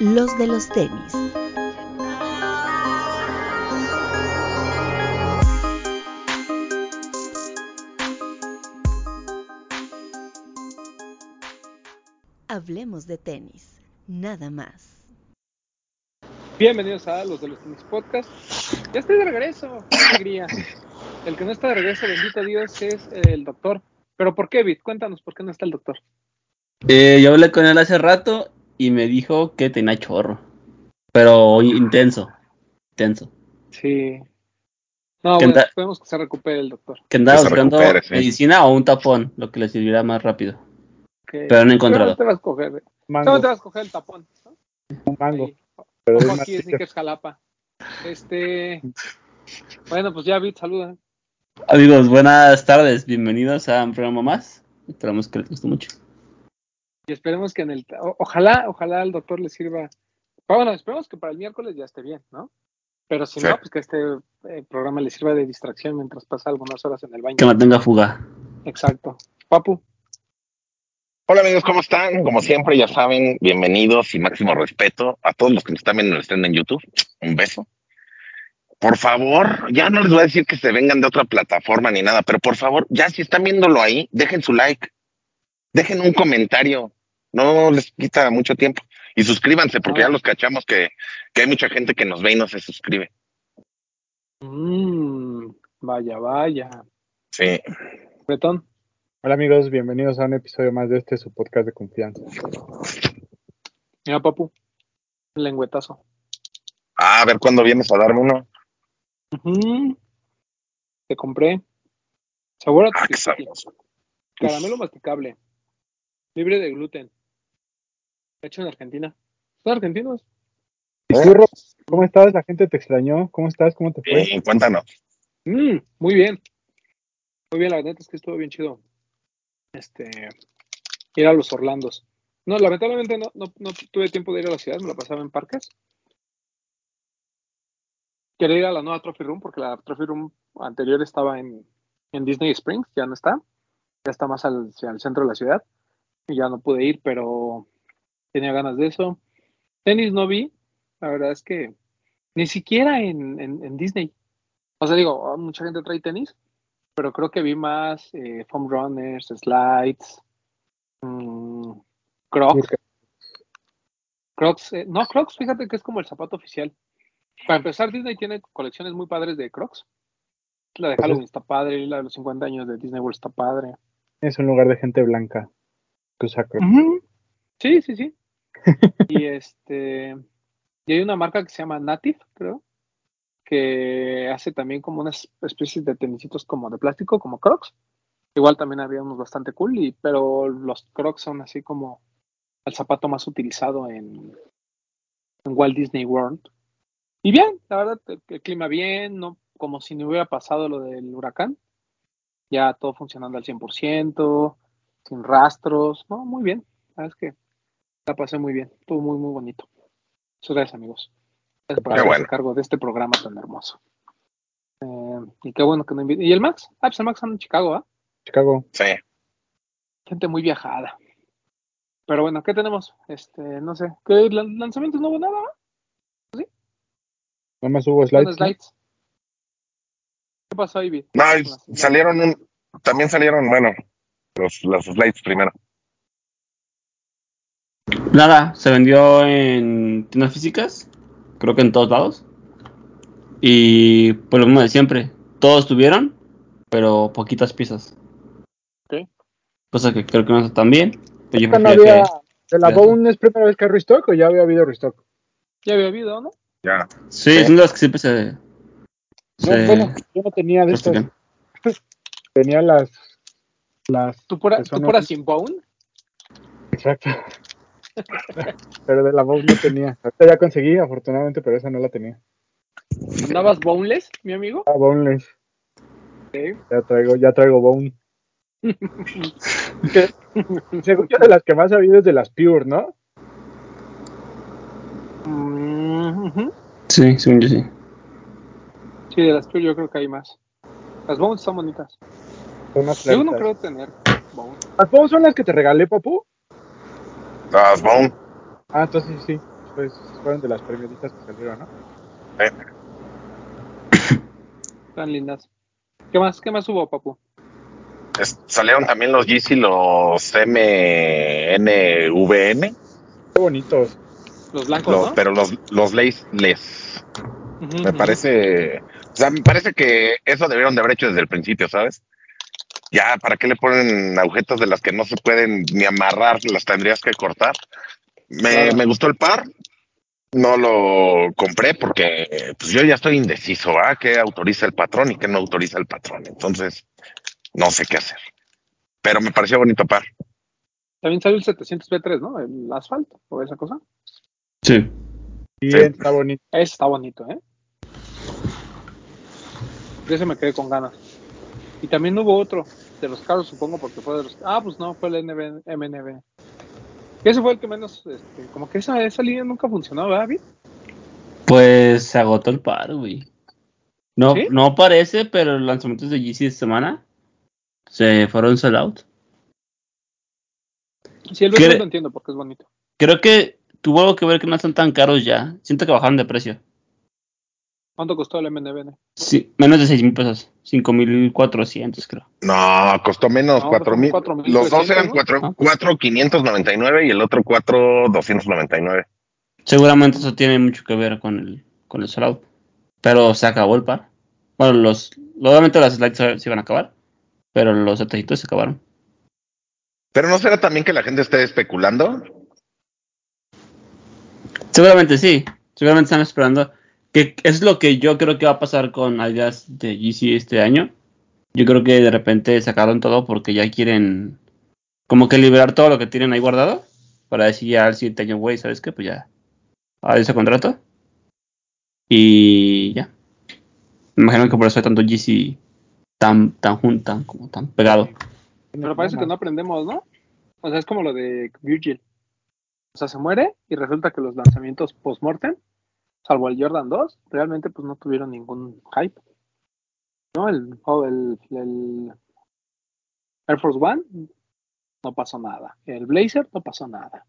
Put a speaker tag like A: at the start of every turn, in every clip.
A: los de los tenis. Hablemos de tenis, nada más.
B: Bienvenidos a los de los tenis podcast. Ya estoy de regreso, qué alegría. El que no está de regreso, bendito Dios, es el doctor. ¿Pero por qué, Bit? Cuéntanos por qué no está el doctor.
C: Eh, yo hablé con él hace rato y me dijo que tenía chorro. Pero intenso. Intenso.
B: Sí. No,
C: ¿Qué
B: bueno, esperemos que se recupere el doctor.
C: Que andaba buscando
D: sí.
C: medicina o un tapón, lo que le servirá más rápido.
B: Que-
C: Pero no he encontrado.
B: Seguramente vas a escoger, eh.
E: Mango,
B: Seguramente vas a escoger el tapón. ¿no?
E: un mango.
B: Ahí.
E: Pero
B: Como
E: es
B: aquí dicen que es Jalapa. Este. Bueno, pues ya, Bit, saluda.
C: Amigos, buenas tardes. Bienvenidos a un programa más. Esperamos que les guste mucho.
B: Y esperemos que en el. o- ojalá, ojalá al doctor le sirva. Bueno, esperemos que para el miércoles ya esté bien, ¿no? Pero si
D: Sí.
B: no, pues que este eh, programa le sirva de distracción mientras pasa algunas horas en el baño.
C: Que no tenga fuga.
B: Exacto. Papu.
D: Hola amigos, ¿cómo están? Como siempre, ya saben, bienvenidos y máximo respeto a todos los que nos están viendo en el stream en YouTube. Un beso. Por favor, ya no les voy a decir que se vengan de otra plataforma ni nada, pero por favor, ya si están viéndolo ahí, dejen su like, dejen un comentario, no les quita mucho tiempo. Y suscríbanse, porque ya los cachamos que, que hay mucha gente que nos ve y no se suscribe.
B: Mm, vaya, vaya.
D: Sí.
B: Bretón.
E: Hola amigos, bienvenidos a un episodio más de este su podcast de confianza.
B: Mira, Papu. Un lengüetazo.
D: Ah, a ver cuándo vienes a darme uno.
B: Ujú. Te compré. Sabor a
D: Ah.
B: Caramelo masticable. Libre de gluten. Hecho en Argentina. ¿Son argentinos?
E: Rob, ¿cómo estás? La gente te extrañó. ¿Cómo estás? ¿Cómo te fue?
D: Sí, cuéntanos.
B: Mm, muy bien. Muy bien, la verdad es que estuvo bien chido. Este. Ir a los Orlandos. No, lamentablemente no, no, no tuve tiempo de ir a la ciudad, me la pasaba en parques. Quería ir a la nueva Trophy Room porque la Trophy Room anterior estaba en, en Disney Springs, ya no está. Ya está más al, hacia el centro de la ciudad. Y ya no pude ir, pero tenía ganas de eso. Tenis no vi. La verdad es que ni siquiera en, en, en Disney. O sea, digo, mucha gente trae tenis, pero creo que vi más eh, foam runners, slides, mm, crocs. Crocs, eh, no, Crocs, fíjate que es como el zapato oficial. Para empezar, Disney tiene colecciones muy padres de Crocs. La de Halloween está padre, la de los 50 años de Disney World está padre.
E: Es un lugar de gente blanca que usa crocs.
B: Sí, sí, sí. y este. Y hay una marca que se llama Native, creo, que hace también como unas especies de tenisitos como de plástico, como Crocs. Igual también había unos bastante cool, y, pero los Crocs son así como el zapato más utilizado en, en Walt Disney World. Y bien, la verdad, el, clima bien, no como si no hubiera pasado lo del huracán. Ya todo funcionando al 100%, sin rastros, no, muy bien. Es que la pasé muy bien, estuvo muy, muy bonito. Muchas gracias, amigos. Gracias por hacerse
D: bueno.
B: cargo de este programa tan hermoso. Eh, y qué bueno que no invité. ¿Y el Max? Ah, pues el Max anda en Chicago, ¿ah?
E: Chicago.
D: Sí.
B: Gente muy viajada. Pero bueno, ¿qué tenemos? Este, no sé. ¿Qué lan- lanzamientos no hubo nada?
E: Nada más hubo slides.
B: slides. ¿Qué pasó, Ivy?
D: No, salieron un, también salieron, bueno, los, los slides primero.
C: Nada, se vendió en tiendas físicas. Creo que en todos lados. Y pues lo mismo de siempre. Todos tuvieron, pero poquitas piezas.
B: Ok.
C: Cosa que creo que no está tan bien. Pero yo
E: ¿No había,
C: que.
E: ¿De la
C: ya.
E: Bone es primera vez que hay restock o ya había habido restock?
B: Ya había habido, ¿no?
D: Ya.
C: Sí,
D: Sí.
C: son de las que siempre se.
E: No,
C: se-
E: bueno, yo no tenía de estas. Tenía las. Las.
B: ¿Tú pura, tú pura sin bone?
E: Exacto. Pero de la Bone no tenía. Ahorita ya conseguí, afortunadamente, pero esa no la tenía.
B: ¿Andabas boneless, mi amigo?
E: Ah, boneless. Ya traigo, ya traigo bone. Según yo, de las que más ha habido es de las Pure, ¿no?
B: Mm.
C: Sí, según yo sí.
B: Sí, de las que yo creo que hay más. Las bones son bonitas. Yo no creo tener bones.
E: ¿Las Bones son las que te regalé, papu?
D: Las Bone.
E: Ah, entonces sí. pues fueron de las premiaditas que salieron, ¿no?
D: Eh,
B: Están lindas. ¿Qué más, qué más hubo, papu?
D: es- salieron también los Yeezy, los MNVN,
E: Qué bonitos.
B: Los blancos,
D: los-
B: ¿no?
D: pero los, los Me parece, o sea, me parece que eso debieron de haber hecho desde el principio, ¿sabes? Ya, ¿para qué le ponen agujetas de las que no se pueden ni amarrar? Las tendrías que cortar. Me,
B: Claro.
D: me gustó el par. No lo compré porque pues yo ya estoy indeciso, ¿ah? ¿Qué autoriza el patrón y qué no autoriza el patrón? Entonces, no sé qué hacer. Pero me pareció bonito par.
B: También salió el 700 B3, ¿no? El asfalto o esa cosa.
C: Sí.
E: Bien, está bonito.
B: Ese está bonito, ¿eh? De ese me quedé con ganas. Y también hubo otro, de los carros, supongo, porque fue de los. Ah, pues no, fue el NB, MNB. Ese fue el que menos. Este, como que esa, esa línea nunca funcionó, ¿verdad, David?
C: Pues se agotó el par, güey. No,
B: ¿Sí?
C: no parece, pero los lanzamientos de GC esta semana se fueron sell out.
B: Sí, el
C: ¿Qué-
B: B3 lo entiendo porque es bonito.
C: Creo que tuvo algo que ver que no están tan caros ya. Siento que bajaron de precio.
B: ¿Cuánto costó el MNB?
C: Sí, menos de 6 mil pesos. 5 mil 400, creo.
D: No, costó menos,
B: No,
D: cuatro
B: fueron
D: mil.
B: cuatro mil
D: Los dos eran
B: ¿no?
D: cuatro,
C: Ah.
D: cuatro quinientos noventa y nueve y el otro cuatro doscientos noventa y nueve.
C: Seguramente eso tiene mucho que ver con el, con el out. Pero se acabó el par. Bueno, los, obviamente las slides se, se iban a acabar. Pero los detallitos se acabaron.
D: Pero no será también que la gente esté especulando.
C: Seguramente sí. Seguramente están esperando. Que es lo que yo creo que va a pasar con Adidas de GC este año. Yo creo que de repente sacaron todo porque ya quieren como que liberar todo lo que tienen ahí guardado. Para decir ya al siguiente año, güey, ¿sabes qué? Pues ya. A ese contrato. Y ya. Me imagino que por eso hay tanto GC tan, tan juntan, como tan pegado.
B: Pero parece que no aprendemos, ¿no? O sea, es como lo de Virgil. O sea, se muere y resulta que los lanzamientos post-mortem, salvo el Jordan 2, realmente pues no tuvieron ningún hype. ¿No? El, o el, el Air Force One no pasó nada. El Blazer no pasó nada.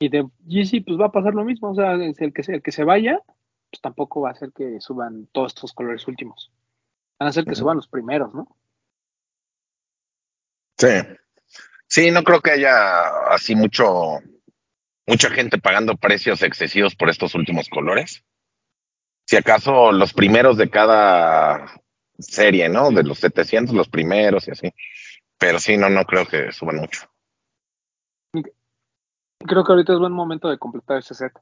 B: Y de GC pues va a pasar lo mismo. O sea, el que se, el que se vaya, pues tampoco va a ser que suban todos estos colores últimos. Van a ser que suban los primeros, ¿no?
D: Sí. Sí, no creo que haya así mucho, mucha gente pagando precios excesivos por estos últimos colores. Si acaso los primeros de cada serie, ¿no? De los 700, los primeros y así. Pero sí, no, no creo que suban mucho.
B: Creo que ahorita es buen momento de completar ese set.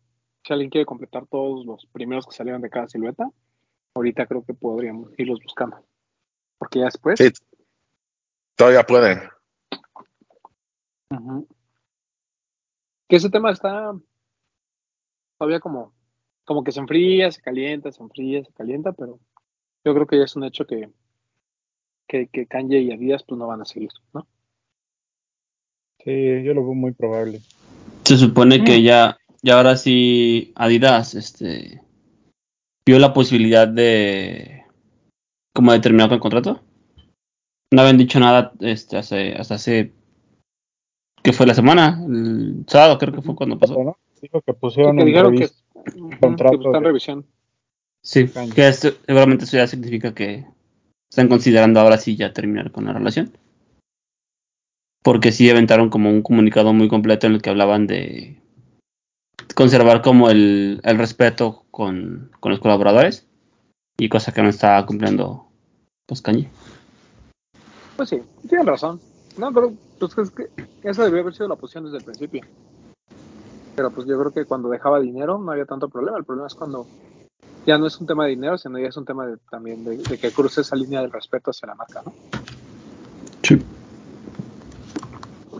B: Si alguien quiere completar todos los primeros que salieron de cada silueta, ahorita creo que podríamos irlos buscando. Porque ya después.
D: Sí. Todavía pueden.
B: Ujú. Que ese tema está todavía como, como que se enfría, se calienta, se enfría, se calienta, pero yo creo que ya es un hecho que, que, que Kanye y Adidas pues no van a seguir, ¿no?
E: Sí, yo lo veo muy probable.
C: Se supone que
B: Mm.
C: ya, ya ahora sí Adidas este, vio la posibilidad de como de terminar con el contrato. No habían dicho nada este, hace, hasta hace que fue la semana, el sábado creo que fue cuando pasó.
E: ¿no? Dijo que pusieron
B: que dijeron que,
E: contrato
B: está en
E: de-
B: revisión.
C: Sí, que esto- seguramente eso ya significa que están considerando ahora sí ya terminar con la relación. Porque sí aventaron como un comunicado muy completo en el que hablaban de conservar como el, el respeto con, con los colaboradores y cosa que no estaba cumpliendo pues Kanye.
B: Pues sí, tienen razón. No, pero pues es que esa debió haber sido la posición desde el principio. Pero pues yo creo que cuando dejaba dinero no había tanto problema. El problema es cuando ya no es un tema de dinero, sino ya es un tema de, también de, de que cruce esa línea del respeto hacia la marca, ¿no?
C: Sí.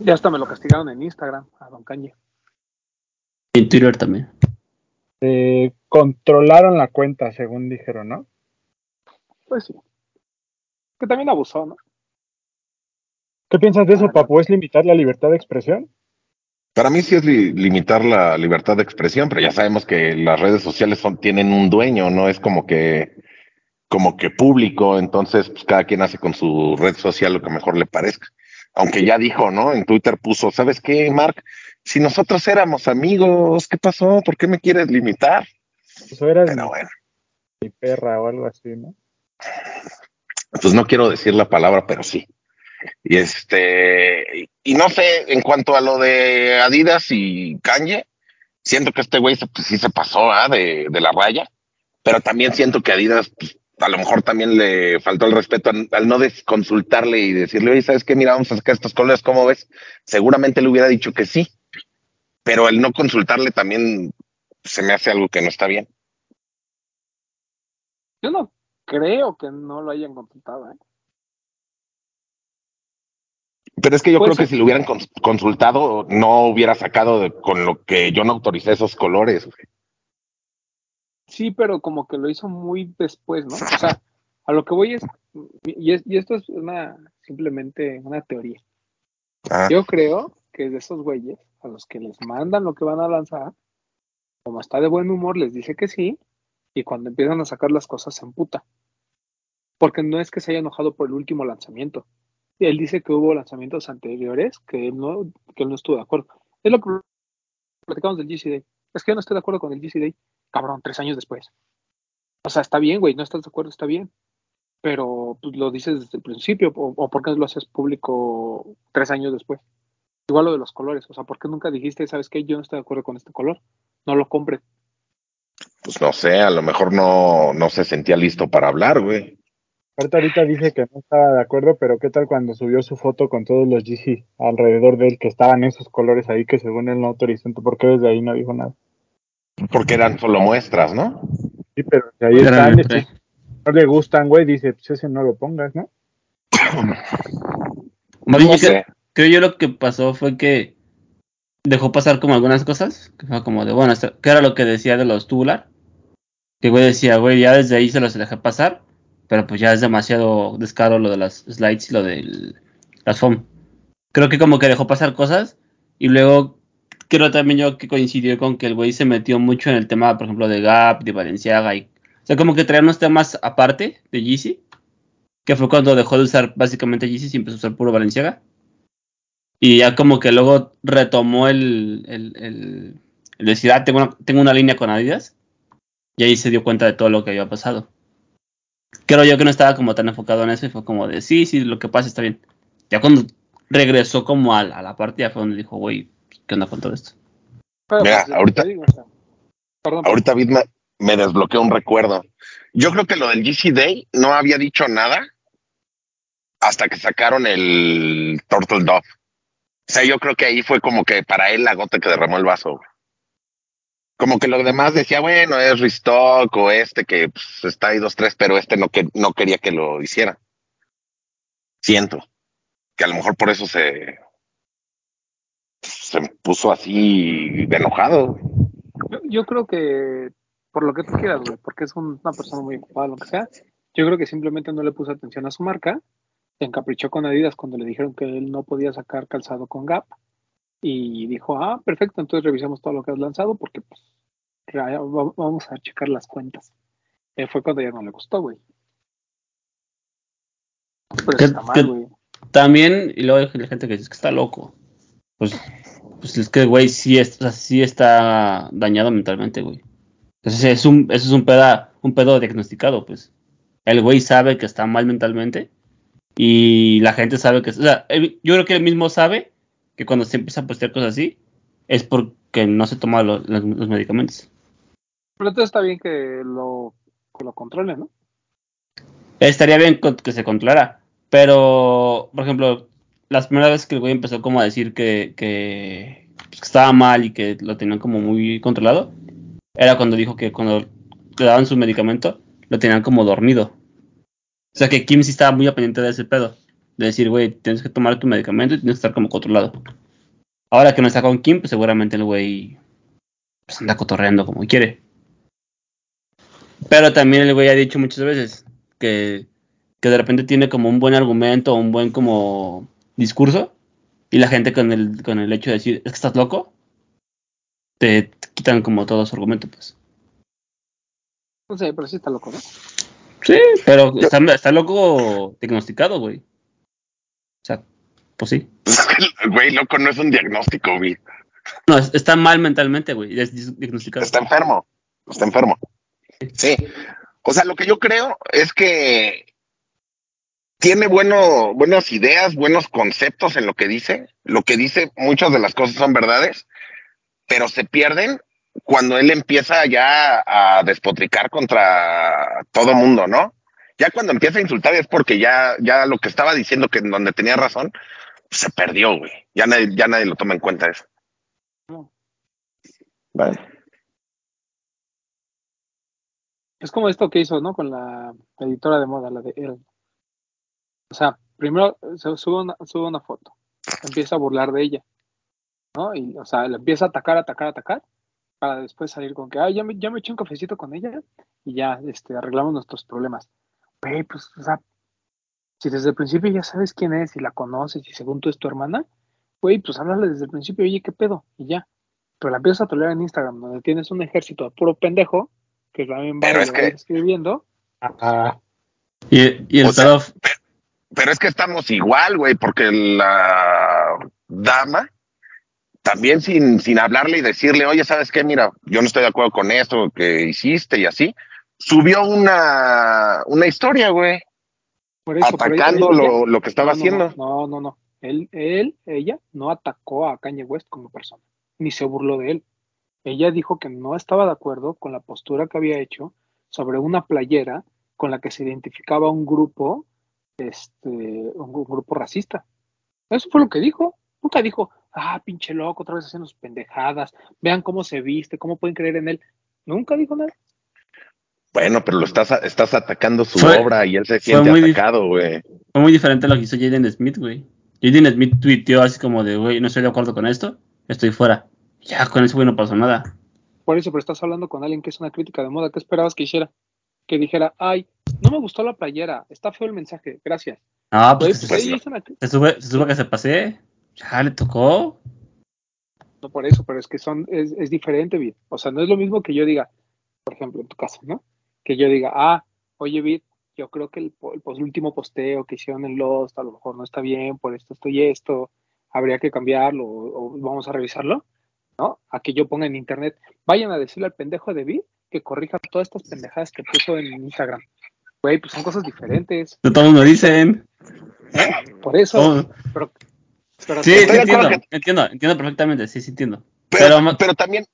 B: Ya hasta me lo castigaron en Instagram, a Don Kanye.
C: Y en Twitter también.
E: Eh, controlaron la cuenta, según dijeron, ¿no?
B: Pues sí. Que también abusó, ¿no?
E: ¿Qué piensas de eso,
B: Ah.
E: Papu? ¿Es limitar la libertad de expresión?
D: Para mí sí es li- limitar la libertad de expresión, pero ya sabemos que las redes sociales son, tienen un dueño, no es como que, como que público, entonces pues, cada quien hace con su red social lo que mejor le parezca. Aunque ya dijo, ¿no? En Twitter puso, ¿sabes qué, Mark? Si nosotros éramos amigos, ¿qué pasó? ¿Por qué me quieres limitar?
E: Eso era
D: Pero bueno,
E: mi perra o algo así, ¿no?
D: pues no quiero decir la palabra, pero sí. Y este, y- no sé, en cuanto a lo de Adidas y Kanye, siento que este güey se- pues, sí se pasó ¿ah? de, de la raya, pero también siento que Adidas, pues, a lo mejor también le faltó el respeto al, no consultarle y decirle, oye, ¿sabes qué? Mira, vamos a sacar estos colores, ¿cómo ves? Seguramente le hubiera dicho que sí, pero el no consultarle también se me hace algo que no está bien.
B: Yo no creo que no lo hayan consultado, ¿eh?
D: Pero es que yo
B: Pues
D: creo que si lo hubieran cons- consultado, no hubiera sacado de- con lo que yo no autoricé esos colores. güey.
B: Sí, pero como que lo hizo muy después, ¿no? O sea, a lo que voy es, y, es- y esto es una simplemente una teoría.
D: Ah,
B: Yo creo que es de esos güeyes a los que les mandan lo que van a lanzar, como está de buen humor, les dice que sí, y cuando empiezan a sacar las cosas se emputa. Porque no es que se haya enojado por el último lanzamiento. Él dice que hubo lanzamientos anteriores que él no, que él no estuvo de acuerdo. Es lo que platicamos del GC Day. Es que yo no estoy de acuerdo con el GC Day. Cabrón, tres años después. O sea, está bien, güey, no estás de acuerdo, está bien. Pero pues, lo dices desde el principio, o, por qué lo haces público tres años después. Igual lo de los colores, o sea, ¿por qué nunca dijiste, sabes qué, yo no estoy de acuerdo con este color? No lo compres.
D: pues no sé, a lo mejor no, no se sentía listo para hablar, güey.
E: Aparte ahorita dice que no estaba de acuerdo, pero ¿qué tal cuando subió su foto con todos los GC alrededor de él que estaban esos colores ahí que según él no autorizó? ¿Por qué desde ahí no dijo nada?
D: Porque eran solo muestras, ¿no?
E: Sí, pero si ahí
C: Era-
E: están, si no le gustan, güey, dice, pues ese no lo pongas, ¿no?
D: Sé.
C: creo, creo yo lo que pasó fue que dejó pasar como algunas cosas, que fue como de, bueno, que era lo que decía de los tubular, que güey decía, güey, ya desde ahí se los dejé pasar, pero pues ya es demasiado descaro lo de las slides y lo de las foam. Creo que como que dejó pasar cosas y luego creo también yo que coincidió con que el güey se metió mucho en el tema, por ejemplo, de Gap, de Valenciaga y... O sea, como que traía unos temas aparte de Yeezy, que fue cuando dejó de usar básicamente Yeezy y empezó a usar puro Valenciaga. Y ya como que luego retomó el, el, el- el ah, tengo una, tengo una línea con Adidas. Y ahí se dio cuenta de todo lo que había pasado. Creo yo que no estaba como tan enfocado en eso y fue como de, sí, sí, lo que pasa está bien. Ya cuando regresó como a, a la parte ya fue donde dijo, güey, ¿qué onda con todo esto?
B: Pero,
D: Mira,
B: pues,
D: ahorita-
B: te digo, o sea, perdón,
D: Ahorita Vid me, me desbloqueó un recuerdo. Yo creo que lo del GC Day no había dicho nada hasta que sacaron el Turtle Dove. O sea, yo creo que ahí fue como que para él la gota que derramó el vaso. Como que lo demás decía, bueno, es restock o este que pues, está ahí dos, tres, pero este no, que, no quería que lo hiciera. Siento que a lo mejor por eso se, se puso así enojado.
B: Yo, yo creo que, por lo que tú quieras, güey, porque es un- una persona muy ocupada, lo que sea, yo creo que simplemente no le puso atención a su marca, se encaprichó con Adidas cuando le dijeron que él no podía sacar calzado con Gap, y dijo, ah, perfecto, entonces revisamos todo lo que has lanzado, porque pues vamos a checar las cuentas. Eh, fue cuando ya no le gustó, güey. Pero
C: ¿Qué-
B: está mal, güey.
C: También, y luego hay gente que dice que está loco. Pues, pues es que, güey, sí, es, o sea, sí está dañado mentalmente, güey. Entonces es un, eso es un pedo, un pedo diagnosticado, pues. El güey sabe que está mal mentalmente y la gente sabe que... O sea, yo creo que él mismo sabe que cuando se empieza a postear cosas así es porque no se toma lo- los, los medicamentos.
B: Pero entonces está bien que lo, que lo controle, ¿no?
C: Estaría bien que se controlara. Pero, por ejemplo, las primeras veces que el güey empezó como a decir que, que, pues, que estaba mal y que lo tenían como muy controlado, era cuando dijo que cuando le daban su medicamento, lo tenían como dormido. O sea que Kim sí estaba muy pendiente de ese pedo. De decir, güey, tienes que tomar tu medicamento y tienes que estar como controlado. Ahora que no está con Kim, pues seguramente el güey pues, anda cotorreando como quiere. Pero también el güey ha dicho muchas veces que, que de repente tiene como un buen argumento, un buen como discurso, y la gente con el, con el hecho de decir, es que estás loco, te, te quitan como todo su argumento, pues.
B: No sé, pero sí está loco, ¿no?
C: Sí, pero está, está loco diagnosticado, güey. O sea, pues sí.
D: Güey, loco, no es un diagnóstico, güey.
C: No, es- está mal mentalmente, güey. Es diagnosticado.
D: Está enfermo. Está enfermo. Sí. O sea, lo que yo creo es que tiene bueno, buenas ideas, buenos conceptos en lo que dice. Lo que dice, muchas de las cosas son verdades, pero se pierden cuando él empieza ya a despotricar contra todo mundo, ¿no? Ya cuando empieza a insultar es porque ya, ya lo que estaba diciendo que en donde tenía razón, se perdió, güey. Ya nadie, ya nadie lo toma en cuenta eso.
B: No.
D: Vale.
B: Es como esto que hizo, ¿no? Con la editora de moda, la de él. O sea, primero se sube una, sube una foto, empieza a burlar de ella, ¿no? Y, o sea, le empieza a atacar, atacar, atacar, para después salir con que, ay, ya me, ya me eché un cafecito con ella y ya, este, arreglamos nuestros problemas. Güey, pues, o sea, si desde el principio ya sabes quién es y la conoces y según tú es tu hermana, güey, pues háblale desde el principio, oye, ¿qué pedo? Y ya. Pero la empiezas a tolerar en Instagram, donde tienes un ejército de puro pendejo, que también va
D: Pero
B: y
D: es que-
B: escribiendo.
C: Y, y el
D: O sea,
C: pedo-
D: Pero es que estamos igual, güey, porque la dama también sin, sin hablarle y decirle, oye, ¿sabes qué? Mira, yo no estoy de acuerdo con esto que hiciste y así, subió una, una historia, güey,
B: Por eso, por eso,
D: atacando
B: ella-
D: lo, lo que estaba
B: no,
D: haciendo.
B: No, no, no. Él, él, ella no atacó a Kanye West como persona, ni se burló de él. Ella dijo que no estaba de acuerdo con la postura que había hecho sobre una playera con la que se identificaba un grupo, este, un, gru- grupo racista. Eso fue lo que dijo. Nunca dijo, ah, pinche loco, otra vez haciendo sus pendejadas, vean cómo se viste, cómo pueden creer en él. Nunca dijo nada.
D: Bueno, pero lo estás, estás atacando su
C: Fue-
D: obra y él se siente atacado, güey.
C: fue muy diferente a lo que hizo Jaden Smith, güey. Jaden Smith tuiteó así como de, güey, no estoy de acuerdo con esto, estoy fuera. Ya, con eso, güey, no pasó nada.
B: Por eso, pero estás hablando con alguien que es una crítica de moda. ¿Qué esperabas que hiciera? Que dijera, ay, no me gustó la playera, está feo el mensaje, gracias.
C: Ah, pues,
B: pues
D: pues no.
B: hizo una cri-
C: se sube, se sube que se pase. Ya le tocó.
B: No por eso, pero es que son, es, es diferente, Vid. O sea, no es lo mismo que yo diga, por ejemplo, en tu caso, ¿no? Que yo diga, ah, oye, Vid, yo creo que el, el último posteo que hicieron en Lost a lo mejor no está bien, por esto, esto y esto, habría que cambiarlo o, o vamos a revisarlo, ¿no? A que yo ponga en internet, vayan a decirle al pendejo de Vid que corrija todas estas pendejadas que puso en Instagram. Güey, pues son cosas diferentes.
C: De todos me dicen.
B: Por eso,
C: Todo-
B: pero, pero
C: Sí, entiendo, entiendo, entiendo perfectamente, sí, sí entiendo.
D: Pero,
C: pero
D: también,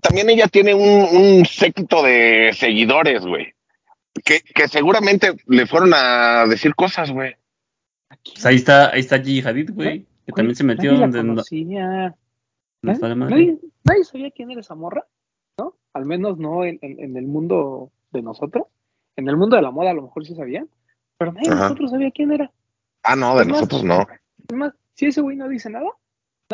D: también ella tiene un, un séquito de seguidores, güey. Que, que seguramente le fueron a decir cosas, güey.
C: Pues ahí está, ahí está Gigi Hadid, güey, que también se metió donde no,
B: conocía.
C: no
B: ¿Eh? Nadie, nadie sabía quién era esa morra, ¿no? Al menos no en, en- en el mundo de nosotros. En el mundo de la moda a lo mejor sí sabían, pero nadie de nosotros sabía quién era.
D: Ah, no, de nosotros no.
B: Es más, si ese güey no dice nada,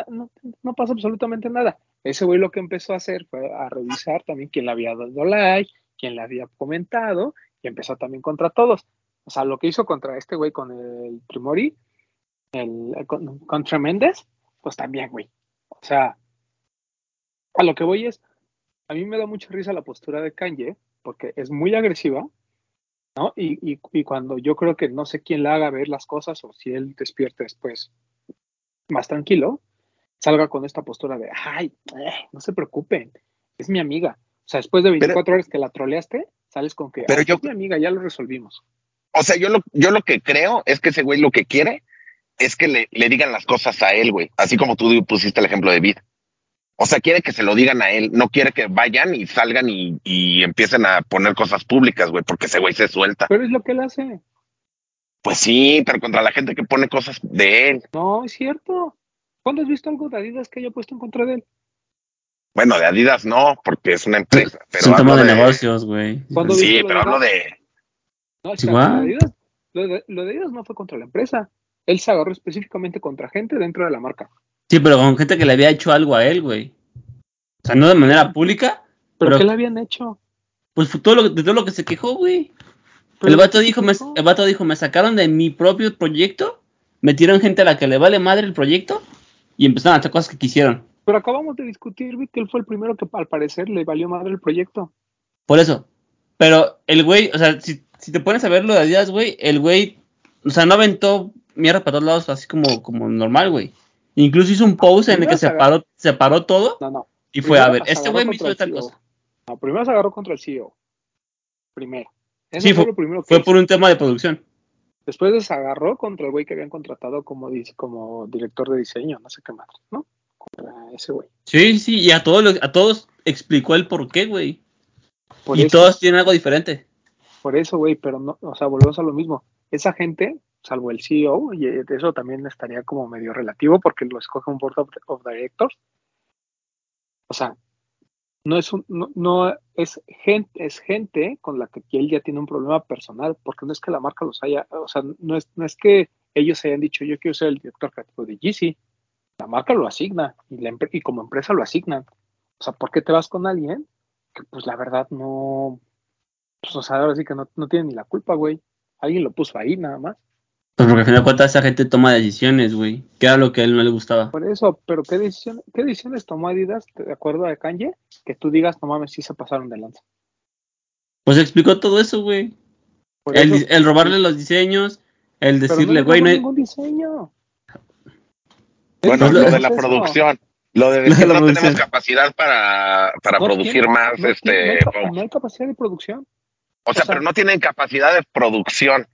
B: no, no, pasa absolutamente nada. Ese güey lo que empezó a hacer fue a revisar también quién le había dado like, quién le había comentado, y empezó también contra todos. O sea, lo que hizo contra este güey con el Primori, el, el con, contra Méndez, pues también, güey. O sea, a lo que voy es, a mí me da mucha risa la postura de Kanye, porque es muy agresiva, ¿no? Y, y, y cuando yo creo que no sé quién le haga ver las cosas, o si él despierte después más tranquilo, salga con esta postura de, ay, eh, no se preocupen, es mi amiga. O sea, después de 24 horas que la troleaste, sales con que,
D: Pero
B: "Ay,
D: yo-
B: es mi amiga, ya lo resolvimos.
D: O sea, yo lo, yo lo que creo es que ese güey lo que quiere es que le, le digan las cosas a él, güey. Así como tú pusiste el ejemplo de Vid. O sea, quiere que se lo digan a él. No quiere que vayan y salgan y, y empiecen a poner cosas públicas, güey, porque ese güey se suelta.
B: Pero es lo que él hace.
D: Pues sí, pero contra la gente que pone cosas de él.
B: No, es cierto. ¿Cuándo has visto algo de Adidas que haya puesto en contra de él?
D: Bueno, de Adidas no, porque es una empresa. Pero
C: es un tema de, negocios, güey.
B: ¿Cuándo
D: Sí, pero
B: de
D: hablo de.
B: No,
C: igual.
B: lo de Adidas, lo de, lo de Adidas no fue contra la empresa. Él se agarró específicamente contra gente dentro de la marca.
C: Sí, pero con gente que le había hecho algo a él, güey. O sea, no de manera pública,
B: ¿Pero,
C: Pero-
B: qué le habían hecho?
C: pues fue todo lo, de todo lo que se quejó, güey.
B: ¿Pero
C: El vato dijo, me,
B: dijo?
C: el vato dijo, me sacaron de mi propio proyecto, metieron gente a la que le vale madre el proyecto y empezaron a hacer cosas que quisieron.
B: Pero acabamos de discutir, Vic, que él fue el primero que al parecer le valió madre el proyecto.
C: Por eso. Pero el güey, o sea, si, si te pones a ver lo de Adidas, güey, el güey, o sea, no aventó mierda para todos lados así como, como normal, güey. Incluso hizo un post en el que
B: se
C: separó, separó todo
B: No, no.
C: y fue a ver, este güey me hizo tal
B: CEO.
C: cosa.
B: No, primero se agarró contra el CEO. Primero. Eso
C: Sí,
B: fue,
C: fue,
B: lo primero que
C: fue
B: hizo.
C: por un tema de producción.
B: Después se agarró contra el güey que habían contratado como, como director de diseño, no sé qué más, ¿no? Contra ese güey.
C: Sí, sí, y a todos, los- a todos explicó el por qué, güey.
B: Por
C: Y
B: eso,
C: todos tienen algo diferente.
B: por eso, güey, pero no, o sea, volvemos a lo mismo. Esa gente, salvo el CEO, y eh, eso también estaría como medio relativo porque lo escoge un board of, of directors. O sea, no es un, no, no es gente, es gente con la que él ya tiene un problema personal, porque no es que la marca los haya, o sea, no es, no es que ellos hayan dicho yo quiero ser el director creativo de Yeezy, la marca lo asigna y, la, y como empresa lo asignan. O sea, ¿por qué te vas con alguien que pues la verdad no, pues, o sea, ahora sí que no, no tiene ni la culpa, güey. Alguien lo puso ahí nada más.
C: Pues porque al final de cuentas esa gente toma decisiones, güey. Que era lo que a él no le gustaba.
B: Por eso, pero ¿qué, decisión, qué decisiones tomó Adidas de acuerdo a Kanye? Que tú digas, no mames, sí se pasaron de lanza.
C: Pues explicó todo eso, güey. El,
B: eso-
C: el robarle los diseños, el decirle, güey, no hay-
B: ningún diseño.
D: Bueno,
C: Pues
D: lo
C: lo-
D: de la
B: eso.
D: producción. Lo de decir no tenemos capacidad para, para
B: No
D: producir
B: tiene-
D: más
B: no
D: este
B: no hay no capacidad de producción.
D: O sea,
B: o sea-
D: pero no tienen capacidad de producción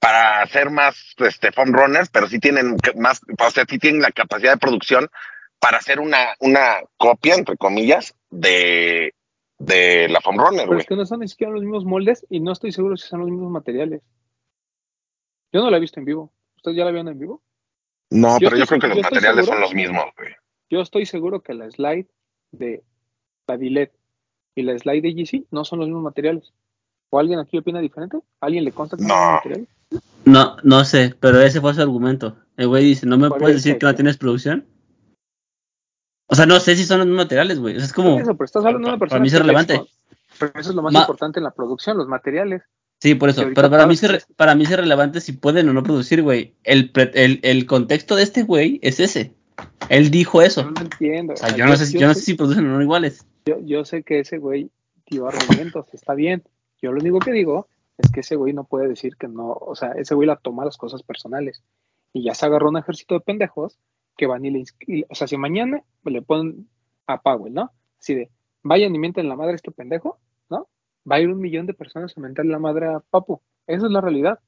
D: para hacer más este foam runners, pero sí tienen más, o sea, sí tienen la capacidad de producción para hacer una, una copia, entre comillas, de, de la foam runner, güey.
B: es que no son ni siquiera los mismos moldes y no estoy seguro si son los mismos materiales. Yo no la he visto en vivo. ¿Ustedes ya la vieron en vivo?
D: No,
B: yo
D: pero yo creo que los
B: yo
D: materiales
B: seguro-
D: son los mismos, güey.
B: Yo estoy seguro que la slide de la Dilet y la slide de GC no son los mismos materiales. ¿O alguien aquí opina diferente? ¿Alguien le consta que son los
D: No.
B: mismos materiales?
C: No, no sé, pero ese fue su argumento. El güey dice, ¿no me puedes decir que no tienes producción? O sea, no sé si son los materiales, güey. O sea, es como...
B: Eso, pero estás hablando de una
C: para
B: persona
C: mí es relevante.
B: expo- Pero eso es lo más
C: Ma-
B: importante en la producción, los materiales.
C: Sí, por eso. Pero para mí, es, para mí es relevante si pueden o no producir, güey. El, el, el contexto de este güey es ese. Él dijo eso.
B: Yo no entiendo.
C: O sea, yo no sé, si- yo no sé si producen o no iguales.
B: yo, yo sé que ese güey dio argumentos, está bien. Yo lo único que digo es que ese güey no puede decir que no, o sea, ese güey la toma las cosas personales. Y ya se agarró un ejército de pendejos que van y le inscri- O sea, si mañana le ponen a Powell, ¿no? Así de, vayan y mienten la madre a este pendejo, ¿no? Va a ir un millón de personas a mentarle la madre a Papu. Esa es la realidad.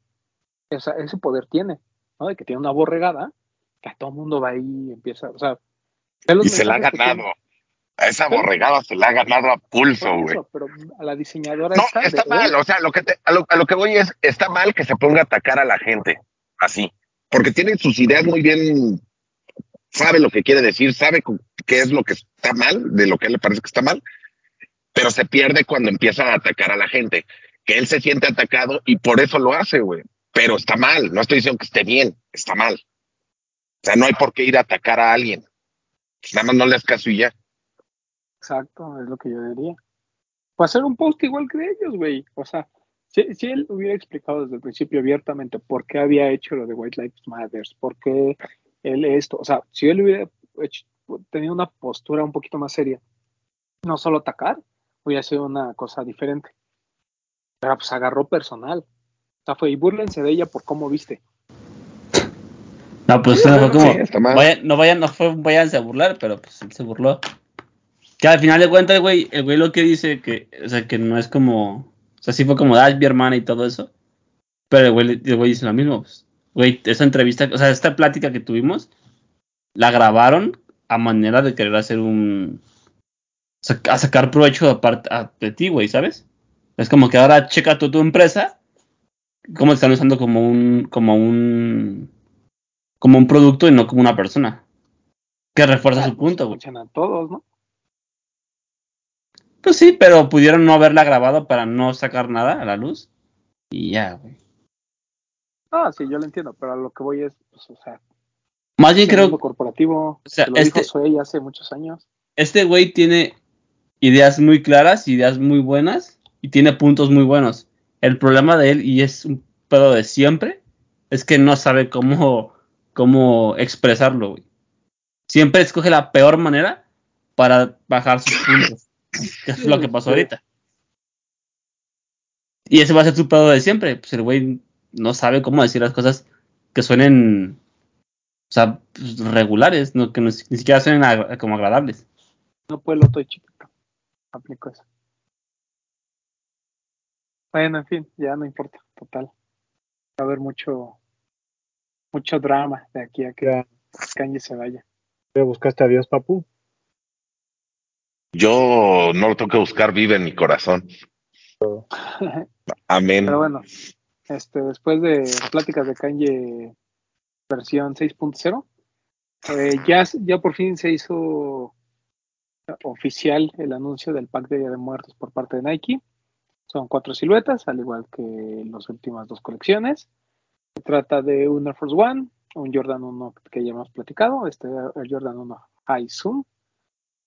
B: Esa- ese poder tiene, ¿no? De que tiene una borregada, que a todo mundo va ahí y empieza, o sea,
D: Y se la ha ganado. A esa
B: Pero-
D: borregada se la ha ganado a pulso, güey.
B: pero a la diseñadora
D: No, está mal, o sea, lo que te- a, lo, a lo que voy es, está mal que se ponga a atacar a la gente, así, porque tiene sus ideas muy bien, sabe lo que quiere decir, sabe qué es lo que está mal, de lo que le parece que está mal, pero se pierde cuando empieza a atacar a la gente, que él se siente atacado y por eso lo hace, güey, pero está mal, no estoy diciendo que esté bien, está mal. O sea, no hay por qué ir a atacar a alguien, nada más no le das caso y ya.
B: Exacto, es lo que yo diría. O hacer un post igual que de ellos, güey. O sea, si, si él hubiera explicado desde el principio abiertamente por qué había hecho lo de White Lives Matters, por qué él esto, o sea, si él hubiera hecho- tenido una postura un poquito más seria, no solo atacar, hubiera sido una cosa diferente. Pero pues agarró personal. O sea, fue y búrlense de ella por cómo viste.
C: No, pues
B: Sí,
C: no fue como.
D: sí,
C: vayan, no vayan, no fue váyanse a burlar, pero pues él se burló. Que al final de cuentas, el güey, el güey lo que dice que, o sea, que no es como. O sea, sí fue como, ah, es mi hermana y todo eso. Pero el güey, el güey dice lo mismo. Pues, güey, esa entrevista, o sea, esta plática que tuvimos, la grabaron a manera de querer hacer un. a sacar provecho de, parte, a- de ti, güey, ¿sabes? Es como que ahora checa tú tu empresa, cómo te están usando como un. como un. como un producto y no como una persona. Que refuerza su punto, güey.
B: A todos, ¿no?
C: Pues sí, pero pudieron no haberla grabado para no sacar nada a la luz. Y ya, güey.
B: Ah, sí, yo lo entiendo, pero a lo que voy es, pues, o sea,
C: Más bien creo
B: corporativo,
C: o sea,
B: lo
C: este-
B: dijo Sway hace muchos años.
C: este güey tiene ideas muy claras, ideas muy buenas y tiene puntos muy buenos. El problema de él, y es un pedo de siempre, es que no sabe cómo, cómo expresarlo, güey. Siempre escoge la peor manera para bajar sus puntos. Que es lo que pasó ahorita. Y ese va a ser su pedo de siempre. Pues el güey no sabe cómo decir las cosas que suenen sea, pues, regulares, no, que no- ni siquiera agra- como agradables.
B: No puede el otro chiquito. Aplico eso. Bueno, en fin, ya no importa, total. Va a haber mucho, mucho drama de aquí a que Kanye se vaya.
E: ¿ya buscaste a Dios, papu?
D: Yo no lo tengo que buscar, vive en mi corazón. Amén.
B: Pero bueno, este, después de pláticas de Kanye versión 6.0, eh, ya, ya por fin se hizo oficial el anuncio del pack de Día de Muertos por parte de Nike. Son cuatro siluetas, al igual que las últimas dos colecciones. Se trata de un Air Force One, un Jordan 1 que ya hemos platicado, este el Jordan 1 High Zoom,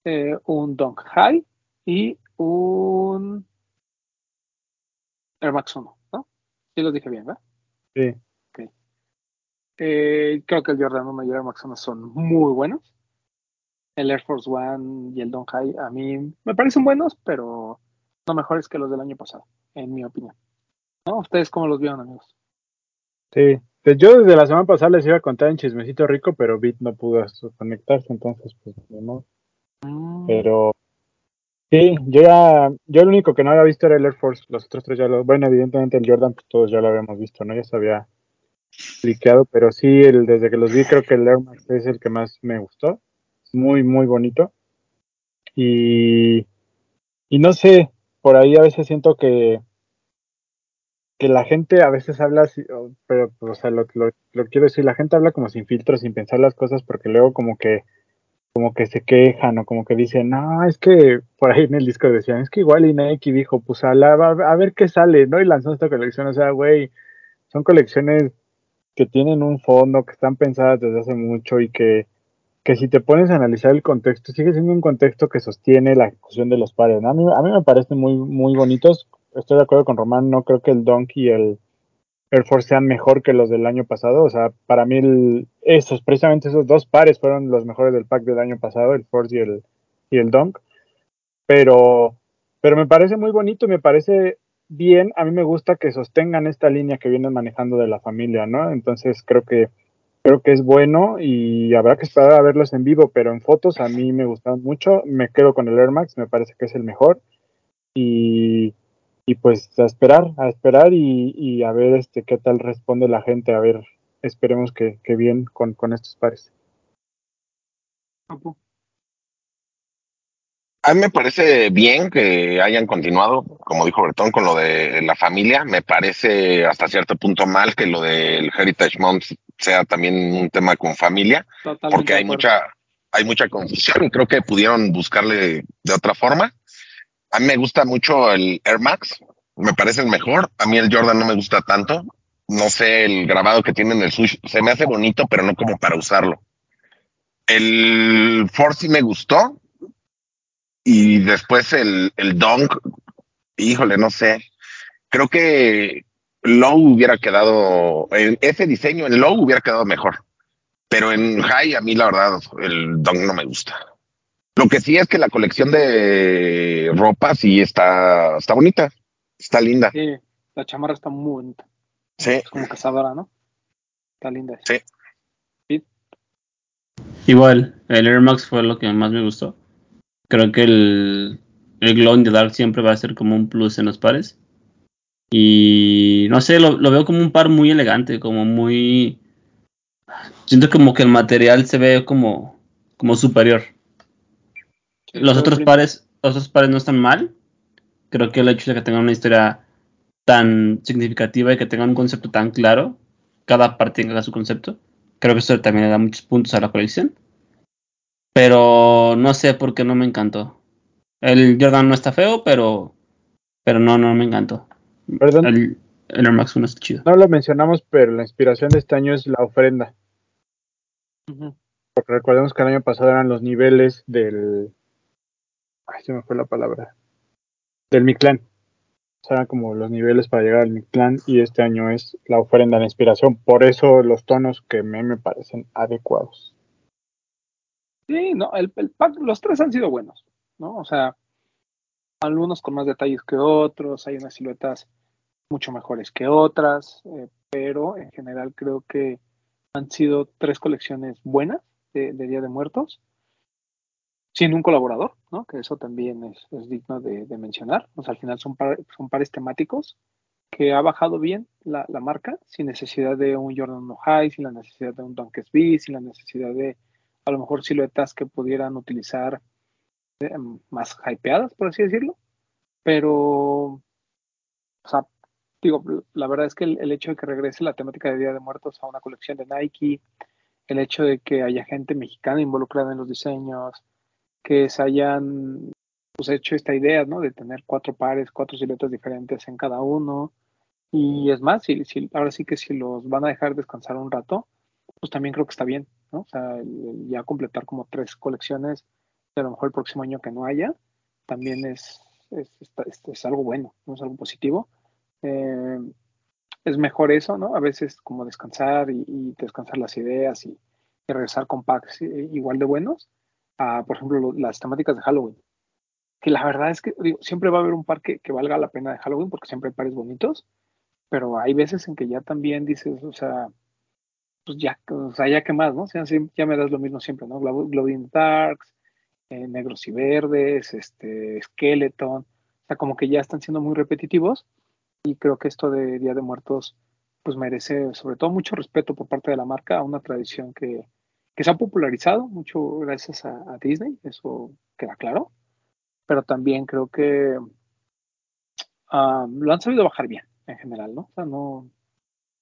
B: eh, un Dunk High y un Air Max 1, ¿no? Sí los dije bien, ¿verdad?
E: Sí.
B: Eh, creo que el Jordan 1 y el Air Max 1 son muy buenos. El Air Force One y el Don High a mí me parecen buenos, pero no mejores que los del año pasado, en mi opinión. ¿No? ¿Ustedes cómo los vieron, amigos?
E: Sí. Pues yo desde la semana pasada les iba a contar en chismecito rico, pero Bit no pudo conectarse, entonces pues ni
B: Mm,
E: Pero sí, yo ya, yo el único que no había visto era el Air Force, los otros tres ya lo, bueno, evidentemente el Jordan, pues todos ya lo habíamos visto, ¿no? Ya se había liqueado, pero sí, el, desde que los vi creo que el Air Max es el que más me gustó, muy, muy bonito. Y, y no sé, por ahí a veces siento que, que la gente a veces habla, así, pero, o sea, lo, lo, lo quiero decir, la gente habla como sin filtro, sin pensar las cosas, porque luego como que como que se quejan o como que dicen, no, es que por ahí en el disco decían, es que igual Nike dijo, pues a, la- a, ver qué sale, ¿no? Y lanzó esta colección, o sea, güey, son colecciones que tienen un fondo, que están pensadas desde hace mucho y que, que si te pones a analizar el contexto, sigue siendo un contexto que sostiene la ejecución de los pares, ¿no? A mí, a mí me parecen muy, muy bonitos, estoy de acuerdo con Román, no creo que el Donkey y el Air Force sean mejor que los del año pasado. O sea, para mí el- esos, precisamente esos dos pares fueron los mejores del pack del año pasado, el Force y el, y el Dunk. Pero, pero me parece muy bonito, me parece bien. A mí me gusta que sostengan esta línea que vienen manejando de la familia, ¿no? Entonces creo que creo que es bueno y habrá que esperar a verlos en vivo, pero en fotos a mí me gustaron mucho. Me quedo con el Air Max, me parece que es el mejor. Y, y pues a esperar, a esperar y, y a ver este qué tal responde la gente, a ver, esperemos que, que bien con, con estos pares.
D: A mí me parece bien que hayan continuado, como dijo Bertón, con lo de la familia. Me parece hasta cierto punto mal que lo del Heritage Month sea también un tema con familia,
B: Totalmente
D: porque hay mucha, hay mucha confusión y creo que pudieron buscarle de otra forma. A mí me gusta mucho el Air Max, me parece el mejor. A mí el Jordan no me gusta tanto. No sé, el grabado que tiene en el sush se me hace bonito, pero no como para usarlo. El Force sí me gustó. Y después el, el Dunk, híjole, no sé. Creo que Low hubiera quedado, en ese diseño en Low hubiera quedado mejor. Pero en High, a mí la verdad, el Dunk no me gusta. Lo que sí es que la colección de ropa sí está, está bonita, está linda.
B: Sí, la chamarra está muy bonita.
D: Sí,
B: Es como cazadora, ¿no? Está linda.
D: sí.
C: Igual, el Air Max fue lo que más me gustó. Creo que el, el Glow in the Dark siempre va a ser como un plus en los pares. Y no sé, lo, lo veo como un par muy elegante, como muy... Siento como que el material se ve como, como superior. Los otros pares, los otros pares no están mal. Creo que el hecho de que tengan una historia tan significativa y que tengan un concepto tan claro, cada parte tenga su concepto, creo que eso también le da muchos puntos a la colección. Pero no sé por qué no me encantó. El Jordan no está feo, pero pero no, no me encantó.
E: Perdón,
C: El, el Air Max 1 está chido.
E: no lo mencionamos, pero la inspiración de este año es la ofrenda. Porque recordemos que el año pasado eran los niveles del. Ay, se me fue la palabra. Del Mictlán. Eran como los niveles para llegar al Mictlán. Y este año es la ofrenda, la inspiración. Por eso los tonos que me, me parecen adecuados.
B: Sí, no, el, pack, los tres han sido buenos, ¿no? O sea, algunos con más detalles que otros, hay unas siluetas mucho mejores que otras, eh, pero en general creo que han sido tres colecciones buenas de Día de Muertos, sin un colaborador, ¿no? Que eso también es, es digno de, de mencionar. Sea, al final son, par- son pares temáticos que ha bajado bien la, la marca, sin necesidad de un Jordan No High, sin la necesidad de un Dunk SB, sin la necesidad de a lo mejor siluetas que pudieran utilizar eh, más hypeadas, por así decirlo. Pero, o sea, digo, la verdad es que el, el hecho de que regrese la temática de Día de Muertos a una colección de Nike, el hecho de que haya gente mexicana involucrada en los diseños, que se hayan pues, hecho esta idea, ¿no? De tener cuatro pares, cuatro siluetas diferentes en cada uno. Y es más, si, si, ahora sí que si los van a dejar descansar un rato, pues también creo que está bien, ¿no? O sea, ya completar como tres colecciones, a lo mejor el próximo año que no haya, también es, es, es- algo bueno, ¿no? Es algo positivo. Eh, es mejor eso, ¿no? A veces como descansar y, y descansar las ideas y, y regresar con packs eh, igual de buenos por ejemplo, lo- las temáticas de Halloween. Que la verdad es que digo, siempre va a haber un par que, valga la pena de Halloween porque siempre hay pares bonitos, pero hay veces en que ya también dices, o sea, pues ya, o sea, ya que más, ¿no? O sea, ya me das lo mismo siempre, ¿no? Glow, Glow in the Darks, eh, negros y verdes, este, Skeleton, o sea, como que ya están siendo muy repetitivos y creo que esto de Día de Muertos pues merece sobre todo mucho respeto por parte de la marca a una tradición que, que se ha popularizado mucho gracias a, a Disney, eso queda claro, pero también creo que ah, lo han sabido bajar bien en general, ¿no? O sea, no,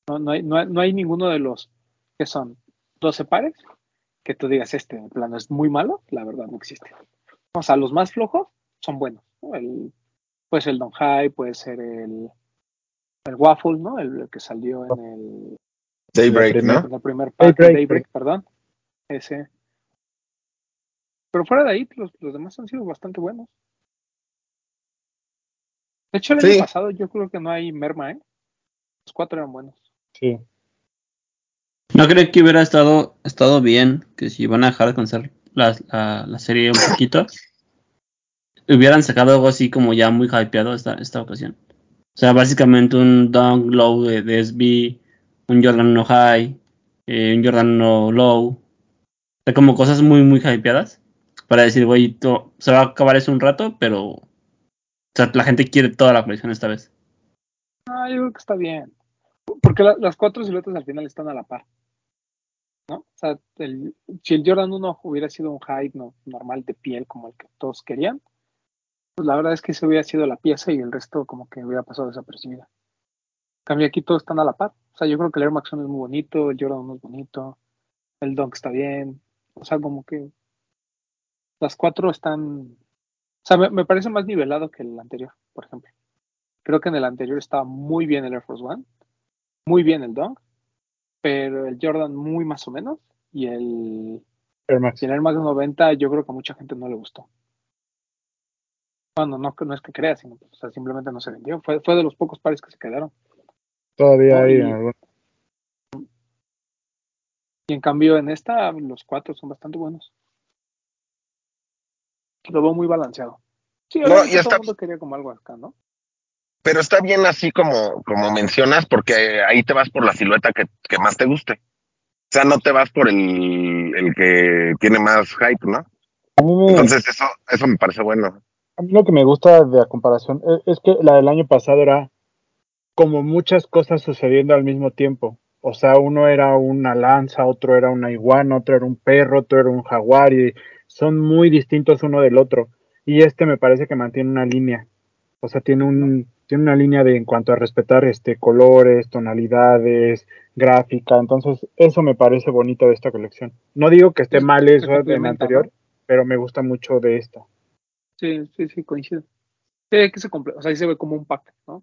B: no, no, hay, no, hay, no hay ninguno de los que son 12 pares que tú digas, este plano es muy malo, la verdad no existe. O sea, los más flojos son buenos, ¿no? El, puede ser el Don High, puede ser el, el Waffle, ¿no? El, el que salió en el,
D: Daybreak,
E: primer-
D: ¿no?
B: en el primer pack,
E: Daybreak,
B: Daybreak, perdón. Ese. Pero fuera de ahí, los, los demás han sido bastante buenos. De hecho, el
D: Sí.
B: año pasado yo creo que no hay merma, ¿eh? Los cuatro eran buenos.
E: Sí.
C: ¿No creo que hubiera estado, estado bien que si van a dejar de conocer la, la, la serie un poquito, hubieran sacado algo así como ya muy hypeado esta, esta ocasión? O sea, básicamente un Dunk Low de, de SB, un Jordan No High, eh, un Jordan No Low. Como cosas muy, muy hypeadas. Para decir, güey, se va a acabar eso un rato, pero o sea, la gente quiere toda la colección esta vez.
B: Ah, yo creo que está bien. Porque la- las cuatro siluetas al final están a la par. ¿No? O sea, el- si el Jordan 1 hubiera sido un no, normal de piel como el que todos querían, pues la verdad es que ese hubiera sido la pieza y el resto como que hubiera pasado desapercibida. En cambio aquí todos están a la par. O sea, yo creo que el Air Max 1 es muy bonito, el Jordan 1 es bonito, el Dunk está bien. O sea, como que las cuatro están... O sea, me, me parece más nivelado que el anterior, por ejemplo. Creo que en el anterior estaba muy bien el Air Force One, muy bien el Dunk, pero el Jordan muy más o menos y el,
E: Air Max.
B: y el Air Max 90 yo creo que a mucha gente no le gustó. Bueno, no, no es que crea, sino o sea, simplemente no se vendió. Fue, fue de los pocos pares que se quedaron.
E: Todavía hay algún-
B: Y en cambio en esta los cuatro son bastante buenos. Lo veo muy balanceado. Sí,
D: No,
B: todo
D: está-
B: el mundo quería como algo acá, ¿no?
D: Pero está bien así como, como mencionas, porque ahí te vas por la silueta que, que más te guste. O sea, no te vas por el, el que tiene más hype, ¿no?
E: Me-
D: Entonces eso, eso me parece bueno.
E: a mí lo que me gusta de la comparación es, es que la del año pasado era como muchas cosas sucediendo al mismo tiempo. O sea, uno era una lanza, otro era una iguana, otro era un perro, otro era un jaguar y son muy distintos uno del otro. Y este me parece que mantiene una línea. O sea, tiene un tiene una línea de en cuanto a respetar este colores, tonalidades, gráfica. Entonces, eso me parece bonito de esta colección. No digo que esté mal eso
B: complementa,
E: anterior,
B: ¿no?
E: pero me gusta mucho de esta.
B: Sí, sí, sí, coincido. Sí, que se o sea, ahí se ve como un pack, ¿no?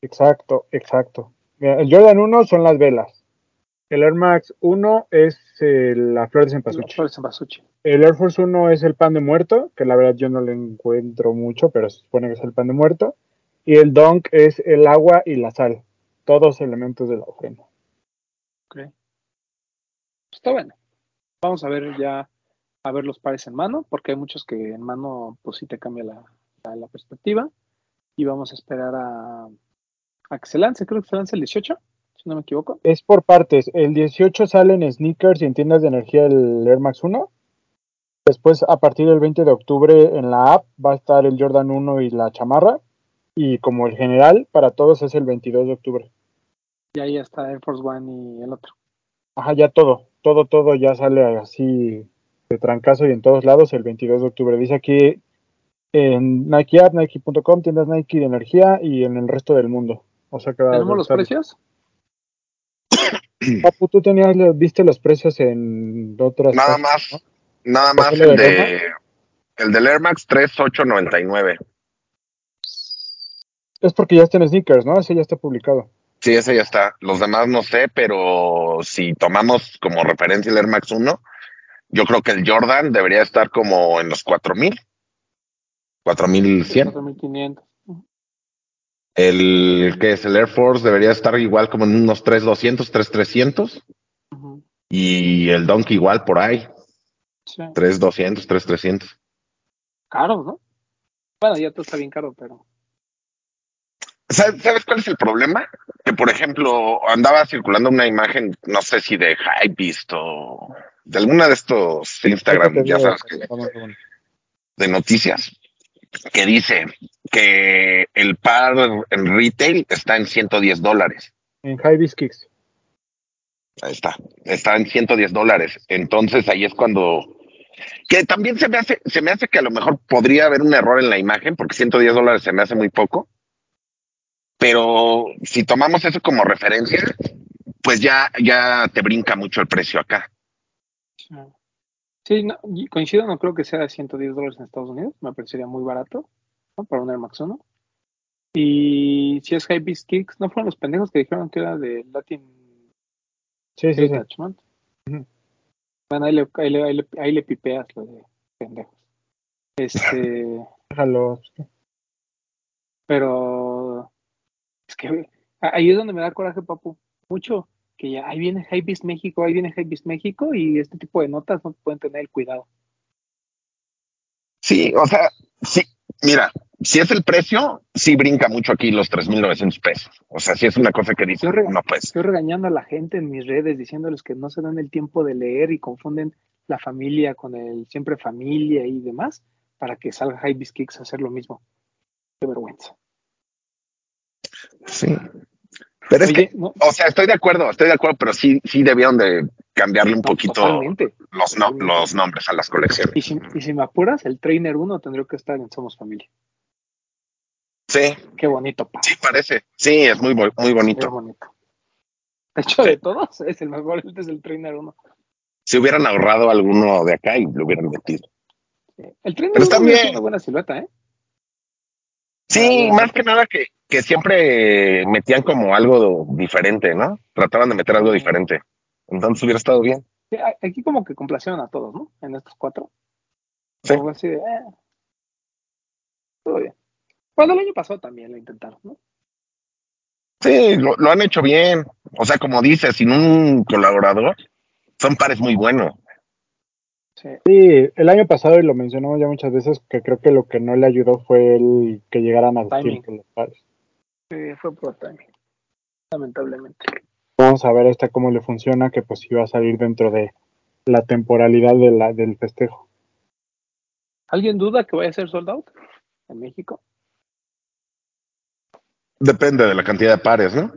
E: Exacto, exacto. Mira, el Jordan 1 son las velas. El Air Max 1 es eh, la flor de cempasúchil.
B: Flores en Basuchi.
E: El Air Force 1 es el pan de muerto, que la verdad yo no le encuentro mucho, pero se supone que es el pan de muerto. Y el Dunk es el agua y la sal. Todos elementos de la ofrenda.
B: Ok. Está bueno. Vamos a ver ya, a ver los pares en mano, porque hay muchos que en mano, pues sí te cambia la, la, la perspectiva. Y vamos a esperar a, a que se lance, creo que se lance el 18, si no me equivoco.
E: Es por partes. El 18 sale en sneakers y en tiendas de energía el Air Max 1. Después, a partir del 20 de octubre, en la app va a estar el Jordan 1 y la chamarra. Y como el general, para todos es el 22 de octubre.
B: Y ahí está Air Force One y el otro.
E: Ajá, ya todo. Todo, todo ya sale así de trancazo y en todos lados el 22 de octubre. Dice aquí en Nike App, Nike.com, tiendas Nike de energía y en el resto del mundo. O sea que
B: ¿Tenemos los precios?
E: Papu, tú tenías, viste los precios en otras.
D: Nada más, nada más
E: ¿Cuál es
D: el
E: de
D: de el del Air Max 3899.
E: ¿no? Es porque ya está en sneakers, ¿no? Ese ya está publicado.
D: Sí, ese ya está. Los demás no sé, pero si tomamos como referencia el Air Max 1, yo creo que el Jordan debería estar como en los 4000. 4100.
B: 4500.
D: El que es el Air Force debería estar igual como en unos 3200, 3300
B: Ujú.
D: y el Donkey igual por ahí,
B: Sí.
D: 3200, 3300.
B: Caro, ¿no? Bueno, ya todo está bien caro, pero.
D: ¿Sabes cuál es el problema? Que, por ejemplo, andaba circulando una imagen, no sé si de Hypebeast o de alguna de estos Instagram, ya sabes, que, de noticias, que dice que el par en retail está en 110 dólares.
E: En High Kicks.
D: Ahí está, está en 110 dólares. Entonces ahí es cuando que también se me hace, se me hace que a lo mejor podría haber un error en la imagen, porque 110 dólares se me hace muy poco. Pero si tomamos eso como referencia, pues ya, ya te brinca mucho el precio acá.
B: Sí, no, coincido, no creo que sea de 110 dólares en Estados Unidos, me parecería muy barato ¿no? para un Air Max 1. Y si es Hypebeast Kicks, ¿no fueron los pendejos que dijeron que era de Latin
E: Sí, sí, sí.
B: Bueno, ahí le, ahí, le, ahí, le, ahí le pipeas lo de pendejos. Este,
E: Déjalo.
B: pero es que ahí es donde me da coraje, papu, mucho, que ya ahí viene Hypebeast México, ahí viene Hypebeast México y este tipo de notas no pueden tener el cuidado.
D: Sí, o sea, sí, mira, si es el precio, sí brinca mucho aquí los 3.900 pesos. O sea, si es una cosa que dice, no pues.
B: Estoy regañando a la gente en mis redes diciéndoles que no se dan el tiempo de leer y confunden la familia con el siempre familia y demás para que salga Hypebeast Kicks a hacer lo mismo. Qué vergüenza.
D: Sí. Pero es
B: Oye,
D: que,
B: no,
D: o sea, estoy de acuerdo, estoy de acuerdo, pero sí, sí debieron de cambiarle un poquito los, no- los nombres a las colecciones.
B: Y si, y si me apuras, el Trainer 1 tendría que estar en Somos Familia.
D: Sí,
B: Qué bonito, pa.
D: sí parece. Sí, es muy, muy bonito.
B: bonito. De hecho, de todos, es el mejor, este es el Trainer 1.
D: Si hubieran ahorrado alguno de acá y lo hubieran metido.
B: El Trainer
D: Pero
B: 1
D: está
B: es una buena silueta, ¿eh?
D: Sí,
B: Ah,
D: más que nada que, que siempre metían como algo diferente, ¿no? Trataban de meter algo diferente. Entonces hubiera estado bien.
B: Sí, Aquí como que complacieron a todos, ¿no? En estos cuatro.
D: Sí.
B: Algo así de, eh, todo bien. Bueno, el año pasado también lo intentaron, ¿no?
D: Sí, lo, lo han hecho bien. O sea, como dices, sin un colaborador, son pares muy buenos.
B: Sí.
E: Sí, el año pasado, y lo mencionamos ya muchas veces, que creo que lo que no le ayudó fue el que llegaran a los pares.
B: Sí, fue por timing. Lamentablemente.
E: Vamos a ver a esta cómo le funciona, que pues iba a salir dentro de la temporalidad de la, del festejo.
B: ¿Alguien duda que vaya a ser sold out en México?
D: Depende de la cantidad de pares, ¿no?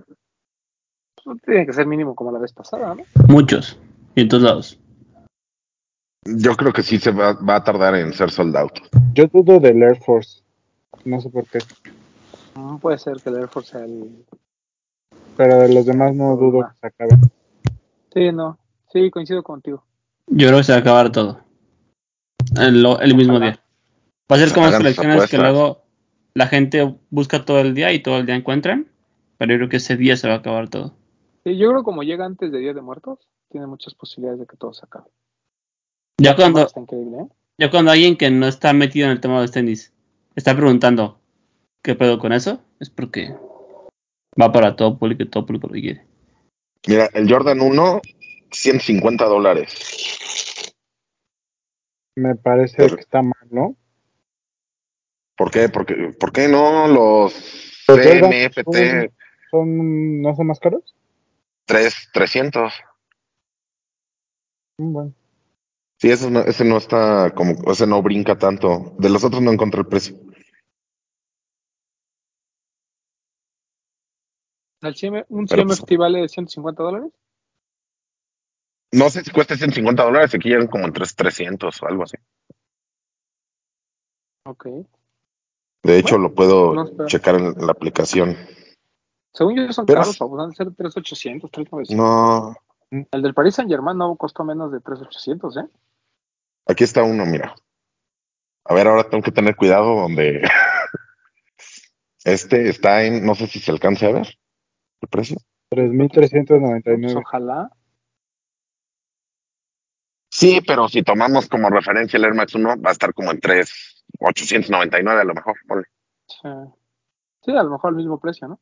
B: Pues, tiene que ser mínimo como la vez pasada, ¿no?
C: Muchos. Y en todos lados.
D: Yo creo que sí se va, va a tardar en ser sold out.
E: Yo dudo del Air Force, no sé por qué,
B: Mm, Puede ser que el Air Force sea el...
E: pero de los demás no dudo que se acabe.
B: Sí, no. Sí, coincido contigo.
C: Yo creo que se va a acabar todo. El, mismo
B: Ojalá.
C: día. Va a ser como las colecciones que luego la gente busca todo el día y todo el día encuentran. Pero yo creo que ese día se va a acabar todo.
B: Sí, yo creo que como llega antes de Día de Muertos, tiene muchas posibilidades de que todo se acabe.
C: Ya cuando,
B: Está increíble, ¿eh?
C: ya cuando alguien que no está metido en el tema de los tenis está preguntando qué pedo con eso, es porque va para todo público y todo público lo quiere.
D: Mira, el Jordan 1, 150 dólares.
E: Me parece
D: Pero-
E: que está mal, ¿no?
D: ¿Por qué? Porque, ¿Por qué no los
E: Jordan
D: CMFT?
E: son, ¿No son más caros?
D: 3, 300.
E: Mm, Bueno,
D: Sí, ese no, ese no está como, ese no brinca tanto. De los otros no encontré el precio.
B: ¿El CM, ¿Un
D: Pero,
B: CMFT vale 150 dólares?
D: No sé si cuesta 150 dólares, aquí llegan como en 3, 300 o algo así.
B: Ok.
D: De hecho, lo puedo
B: no
D: checar en la aplicación.
B: Según yo son
D: Pero-
B: caros, van a ser 3,800, 3,900.
D: No,
B: El del Paris Saint Germain no costó menos de 3,800, ¿eh?
D: aquí está uno, mira. A ver, ahora tengo que tener cuidado donde este está en, no sé si se alcance a ver el precio.
E: 3.399.
B: Pues ojalá.
D: Sí, pero si tomamos como referencia el Air Max 1, va a estar como en 3,899 a lo mejor. ponle.
B: Sí. Sí, a lo mejor al mismo precio, ¿no?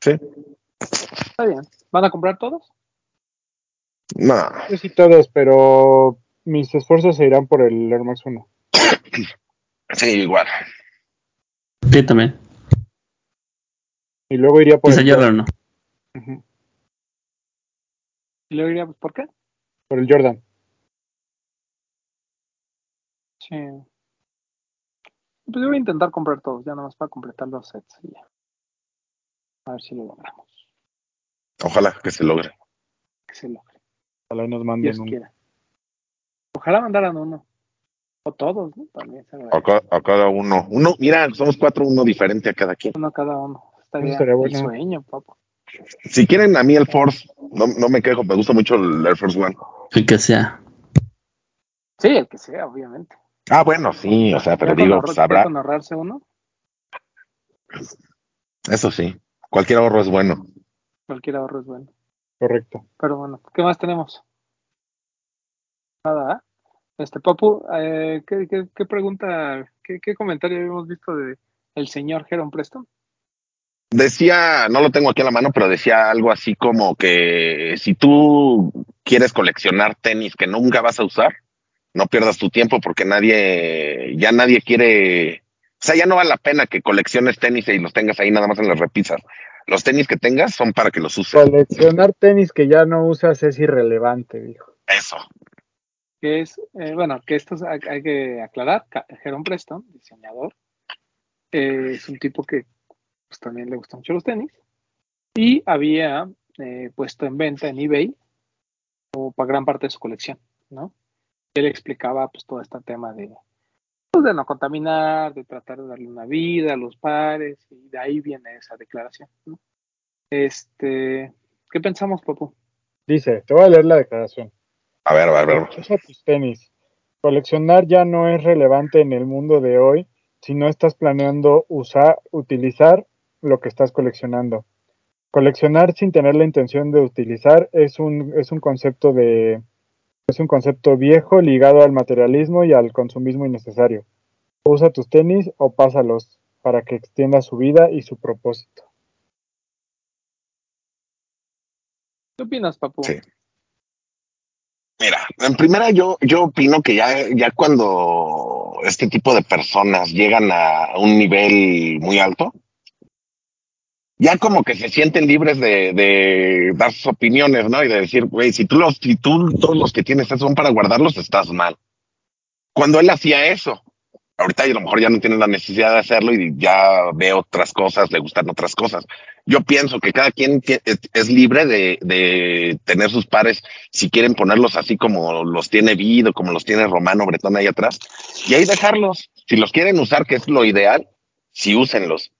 D: Sí.
B: Está bien. ¿Van a comprar todos?
D: No,
E: Yo sí todos, pero mis esfuerzos se irán por el Air Max 1.
D: sí, igual.
C: Sí, también.
E: Y luego iría por
C: Quizá
E: el,
C: Jordan no.
B: Y luego pues, ¿por qué?
E: por el Jordan.
B: Sí. Pues yo voy a intentar comprar todos, ya nada más para completar los sets y ya. A ver si lo logramos.
D: Ojalá que se logre.
B: Que se logre.
E: Ojalá nos
B: Dios
E: manden un.
B: quiera. Ojalá mandaran uno. O todos, ¿no? También se
D: A, ca- a cada uno. Uno, mira, somos cuatro, uno diferente a cada quien.
B: Uno cada uno. Estaría el sueño, papá.
D: Si quieren a mí el Force, no, no me quejo, me gusta mucho el Air Force One.
C: El que sea.
B: Sí, el que sea, obviamente.
D: Ah, bueno, sí, o sea, pero digo, habrá,
B: con ahorrarse uno,
D: eso sí, cualquier ahorro es bueno.
B: cualquier ahorro es bueno.
E: Correcto.
B: Pero bueno, ¿qué más tenemos? Nada, ¿eh? Este, Papu, eh, ¿qué, qué, qué pregunta, qué, qué comentario habíamos visto de el señor Heron Preston?
D: Decía, no lo tengo aquí a la mano, pero decía algo así como que si tú quieres coleccionar tenis que nunca vas a usar, no pierdas tu tiempo porque nadie, ya nadie quiere, o sea, ya no vale la pena que colecciones tenis y los tengas ahí nada más en las repisas. Los tenis que tengas son para que los uses.
E: Coleccionar tenis que ya no usas es irrelevante, dijo.
D: Eso.
B: Que es, eh, bueno, que esto es- hay, hay que aclarar, Heron Preston, diseñador, eh, es un tipo que pues, también le gustan mucho los tenis y había eh, puesto en venta en eBay como para gran parte de su colección, ¿no? Él explicaba pues todo este tema de, pues, de no contaminar, de tratar de darle una vida a los pares y de ahí viene esa declaración, ¿no? Este, ¿qué pensamos, Papu?
E: Dice, te voy a leer la declaración.
D: A ver, a ver, a ver.
E: Tus tenis. Coleccionar ya no es relevante en el mundo de hoy si no estás planeando usar, utilizar lo que estás coleccionando. Coleccionar sin tener la intención de utilizar es un, es un concepto de es un concepto viejo ligado al materialismo y al consumismo innecesario. Usa tus tenis o pásalos para que extienda su vida y su propósito.
B: ¿Qué opinas, Papu?
D: Sí. Mira, en primera yo, yo opino que ya, ya cuando este tipo de personas llegan a un nivel muy alto, ya como que se sienten libres de, dar sus opiniones, ¿no? Y de decir, güey, si tú los, si tú todos los que tienes son para guardarlos, estás mal. Cuando él hacía eso, ahorita a lo mejor ya no tiene la necesidad de hacerlo y ya ve otras cosas, le gustan otras cosas. Yo pienso que cada quien es, libre de, tener sus pares, si quieren ponerlos así como los tiene Vido, como los tiene Romano Bretón ahí atrás, y ahí dejarlos. Si los quieren usar, que es lo ideal, sí úsenlos.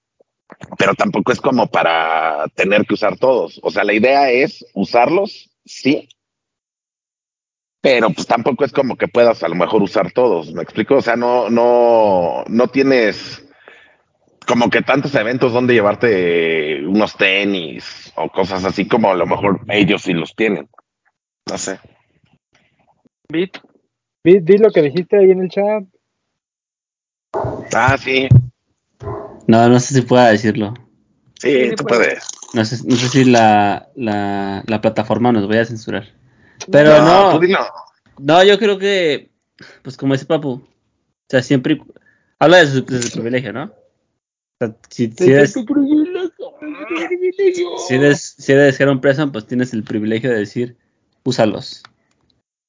D: Pero tampoco es como para tener que usar todos. O sea, la idea es usarlos, sí, pero pues tampoco es como que puedas a lo mejor usar todos, ¿me explico? O sea, no, no, no tienes como que tantos eventos donde llevarte unos tenis o cosas así como a lo mejor ellos sí los tienen. No sé.
B: Bit,
E: Di, di lo que dijiste ahí en el chat.
D: Ah, sí,
C: No, no sé si pueda decirlo.
D: sí,
B: Sí,
D: tú
B: puede.
D: puedes.
C: No sé, no sé si la, la, la plataforma nos vaya a censurar. Pero
D: no,
C: no,
D: tú dilo.
C: no, yo creo que, pues como dice Papu, o sea, siempre habla de su, de su privilegio, ¿no? O sea, si, si eres, Si eres, si eres Heron Preston, pues tienes el privilegio de decir, úsalos.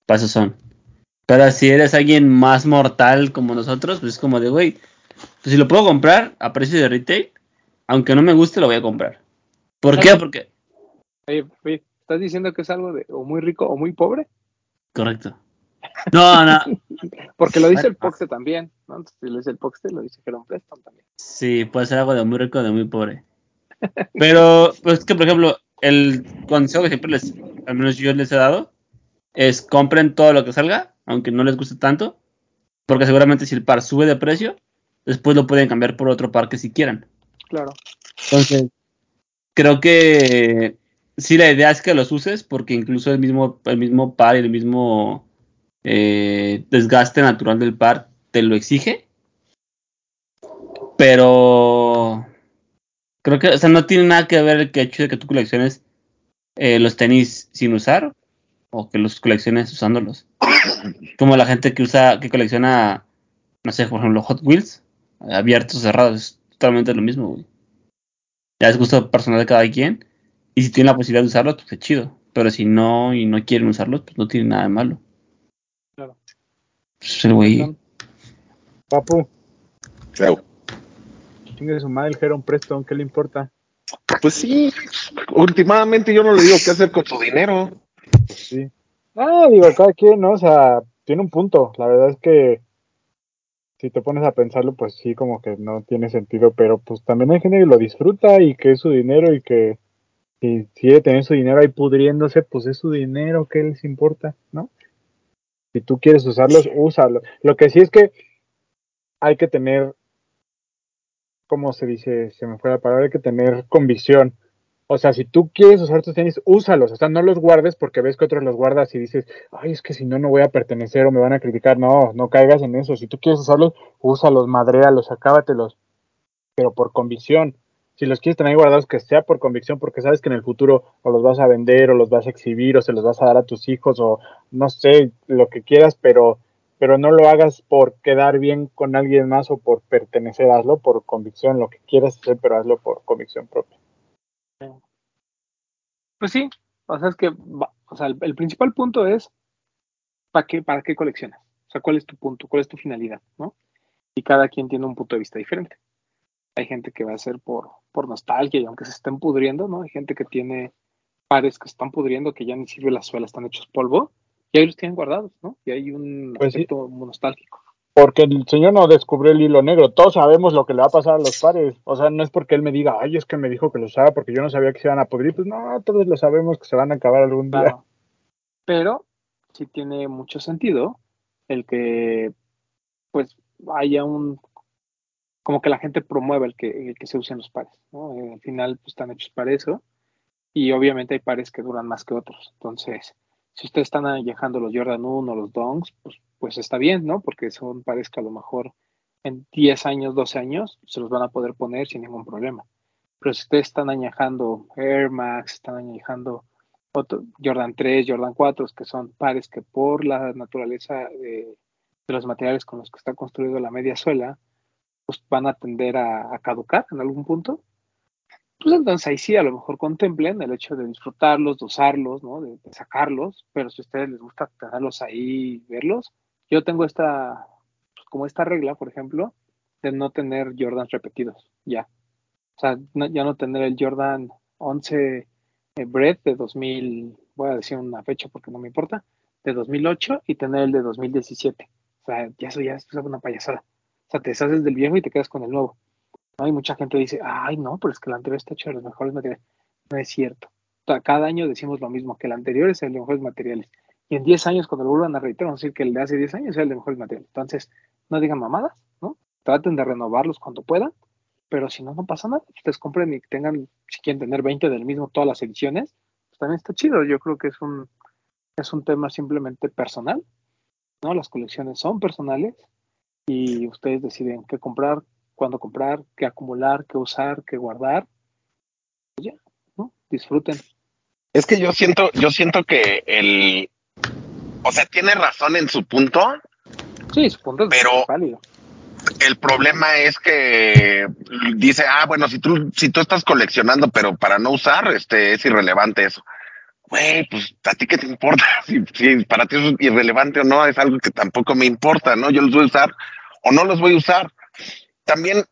C: Pasos son. Pero si eres alguien más mortal como nosotros, pues es como de, güey, pues si lo puedo comprar a precio de retail, aunque no me guste, lo voy a comprar. ¿Por qué? Porque,
B: Oye, oye, ¿estás diciendo que es algo de o muy rico o muy pobre?
C: correcto. No, no.
B: Porque lo dice el Poxte también, ¿no? Entonces, si lo dice el Poxte, lo dice Heron Preston también.
C: Sí, puede ser algo de muy rico o de muy pobre. Pero, pues es que, por ejemplo, el consejo que siempre les, al menos yo les he dado, es compren todo lo que salga, aunque no les guste tanto, porque seguramente si el par sube de precio, después lo pueden cambiar por otro par que si quieran.
B: Claro.
C: Entonces, creo que sí la idea es que los uses, porque incluso el mismo, el mismo par y el mismo eh, desgaste natural del par te lo exige. Pero creo que, o sea, no tiene nada que ver el que hecho de que tú colecciones eh, los tenis sin usar o que los colecciones usándolos. Como la gente que usa, que colecciona, no sé, por ejemplo, Hot Wheels, abiertos, cerrados, es totalmente lo mismo, güey. Ya es gusto personal de cada quien. Y si tienen la posibilidad de usarlos, pues es chido. Pero si no y no quieren usarlos, pues no tiene nada de malo.
B: Claro.
C: Pues el güey.
E: Papu,
D: Creo.
E: chingue su madre el Heron Preston, ¿qué le importa?
D: Pues sí, últimamente yo no le digo qué hacer con su dinero.
E: Sí. Ah, digo, cada quien, ¿no? O sea, tiene un punto. La verdad es que si te pones a pensarlo, pues sí, como que no tiene sentido, pero pues también hay gente que lo disfruta y que es su dinero y que si quiere tener su dinero ahí pudriéndose, pues es su dinero, ¿qué les importa? ¿No? Si tú quieres usarlos, úsalo. Lo que sí es que hay que tener, ¿cómo se dice? Se me fue la palabra, hay que tener convicción. O sea, si tú quieres usar tus tenis, úsalos. O sea, no los guardes porque ves que otros los guardas y dices, ay, es que si no, no voy a pertenecer o me van a criticar. No, no caigas en eso. Si tú quieres usarlos, úsalos, madréalos, acábatelos. Pero por convicción. Si los quieres tener guardados, que sea por convicción, porque sabes que en el futuro o los vas a vender o los vas a exhibir o se los vas a dar a tus hijos o no sé, lo que quieras, pero, pero no lo hagas por quedar bien con alguien más o por pertenecer. Hazlo por convicción, lo que quieras hacer, pero hazlo por convicción propia.
B: Pues sí, o sea, es que, o sea, el, el principal punto es, ¿para qué, ¿para qué coleccionas? O sea, ¿cuál es tu punto? ¿Cuál es tu finalidad? ¿no? Y cada quien tiene un punto de vista diferente. Hay gente que va a ser por, por nostalgia y aunque se estén pudriendo, ¿no? Hay gente que tiene pares que están pudriendo, que ya ni sirve la suela, están hechos polvo, y ahí los tienen guardados, ¿no? Y hay un
E: Pues sí.
B: aspecto nostálgico.
E: Porque el señor no descubrió el hilo negro. Todos sabemos lo que le va a pasar a los pares. O sea, no es porque él me diga, ay, es que me dijo que los usaba porque yo no sabía que se iban a pudrir. Pues no, todos lo sabemos que se van a acabar algún día.
B: Pero sí tiene mucho sentido el que pues haya un como que la gente promueva el que, el que se usen los pares, ¿no? Eh, al final pues están hechos para eso y obviamente hay pares que duran más que otros. Entonces, si ustedes están añejando los Jordan 1 o los Donks, pues, pues está bien, ¿no? Porque son pares que a lo mejor en 10 años, 12 años se los van a poder poner sin ningún problema. Pero si ustedes están añejando Air Max, están añejando Jordan 3, Jordan 4, que son pares que por la naturaleza de, los materiales con los que está construido la media suela, pues van a tender a caducar en algún punto. Pues entonces ahí sí a lo mejor contemplen el hecho de disfrutarlos, de usarlos, ¿no? de, sacarlos, pero si a ustedes les gusta tenerlos ahí verlos, yo tengo esta, pues, como esta regla, por ejemplo, de no tener Jordans repetidos, ya. O sea, no- ya no tener el Jordan 11 eh, Bread de 2000, voy a decir una fecha porque no me importa, de 2008 y tener el de 2017. O sea, ya eso ya es una payasada. O sea, te deshaces del viejo y te quedas con el nuevo. ¿No? Y mucha gente dice, ay, no, pero es que el anterior está hecho de los mejores materiales. No es cierto. Cada año decimos lo mismo, que el anterior es el de mejores materiales. Y en 10 años, cuando lo vuelvan a reiterar, vamos a decir que el de hace 10 años es el de mejores materiales. Entonces, no digan mamadas, ¿no? Traten de renovarlos cuando puedan, pero si no, no pasa nada. Ustedes compren y tengan, si quieren tener 20 del mismo, todas las ediciones, pues también está chido. Yo creo que es un, es un tema simplemente personal, ¿no? Las colecciones son personales y ustedes deciden qué comprar, cuándo comprar, qué acumular, qué usar, qué guardar. Ya, ¿no? Disfruten.
D: Es que yo siento, yo siento que el, o sea, tiene razón en su punto,
B: Sí, su punto es
D: Pero-
B: válido.
D: El problema es que dice, ah, bueno, si tú, si tú estás coleccionando, pero para no usar, este, es irrelevante eso. Güey, pues, ¿a ti qué te importa? Si, si para ti es irrelevante o no, es algo que tampoco me importa, ¿no? Yo los voy a usar o no los voy a usar. También,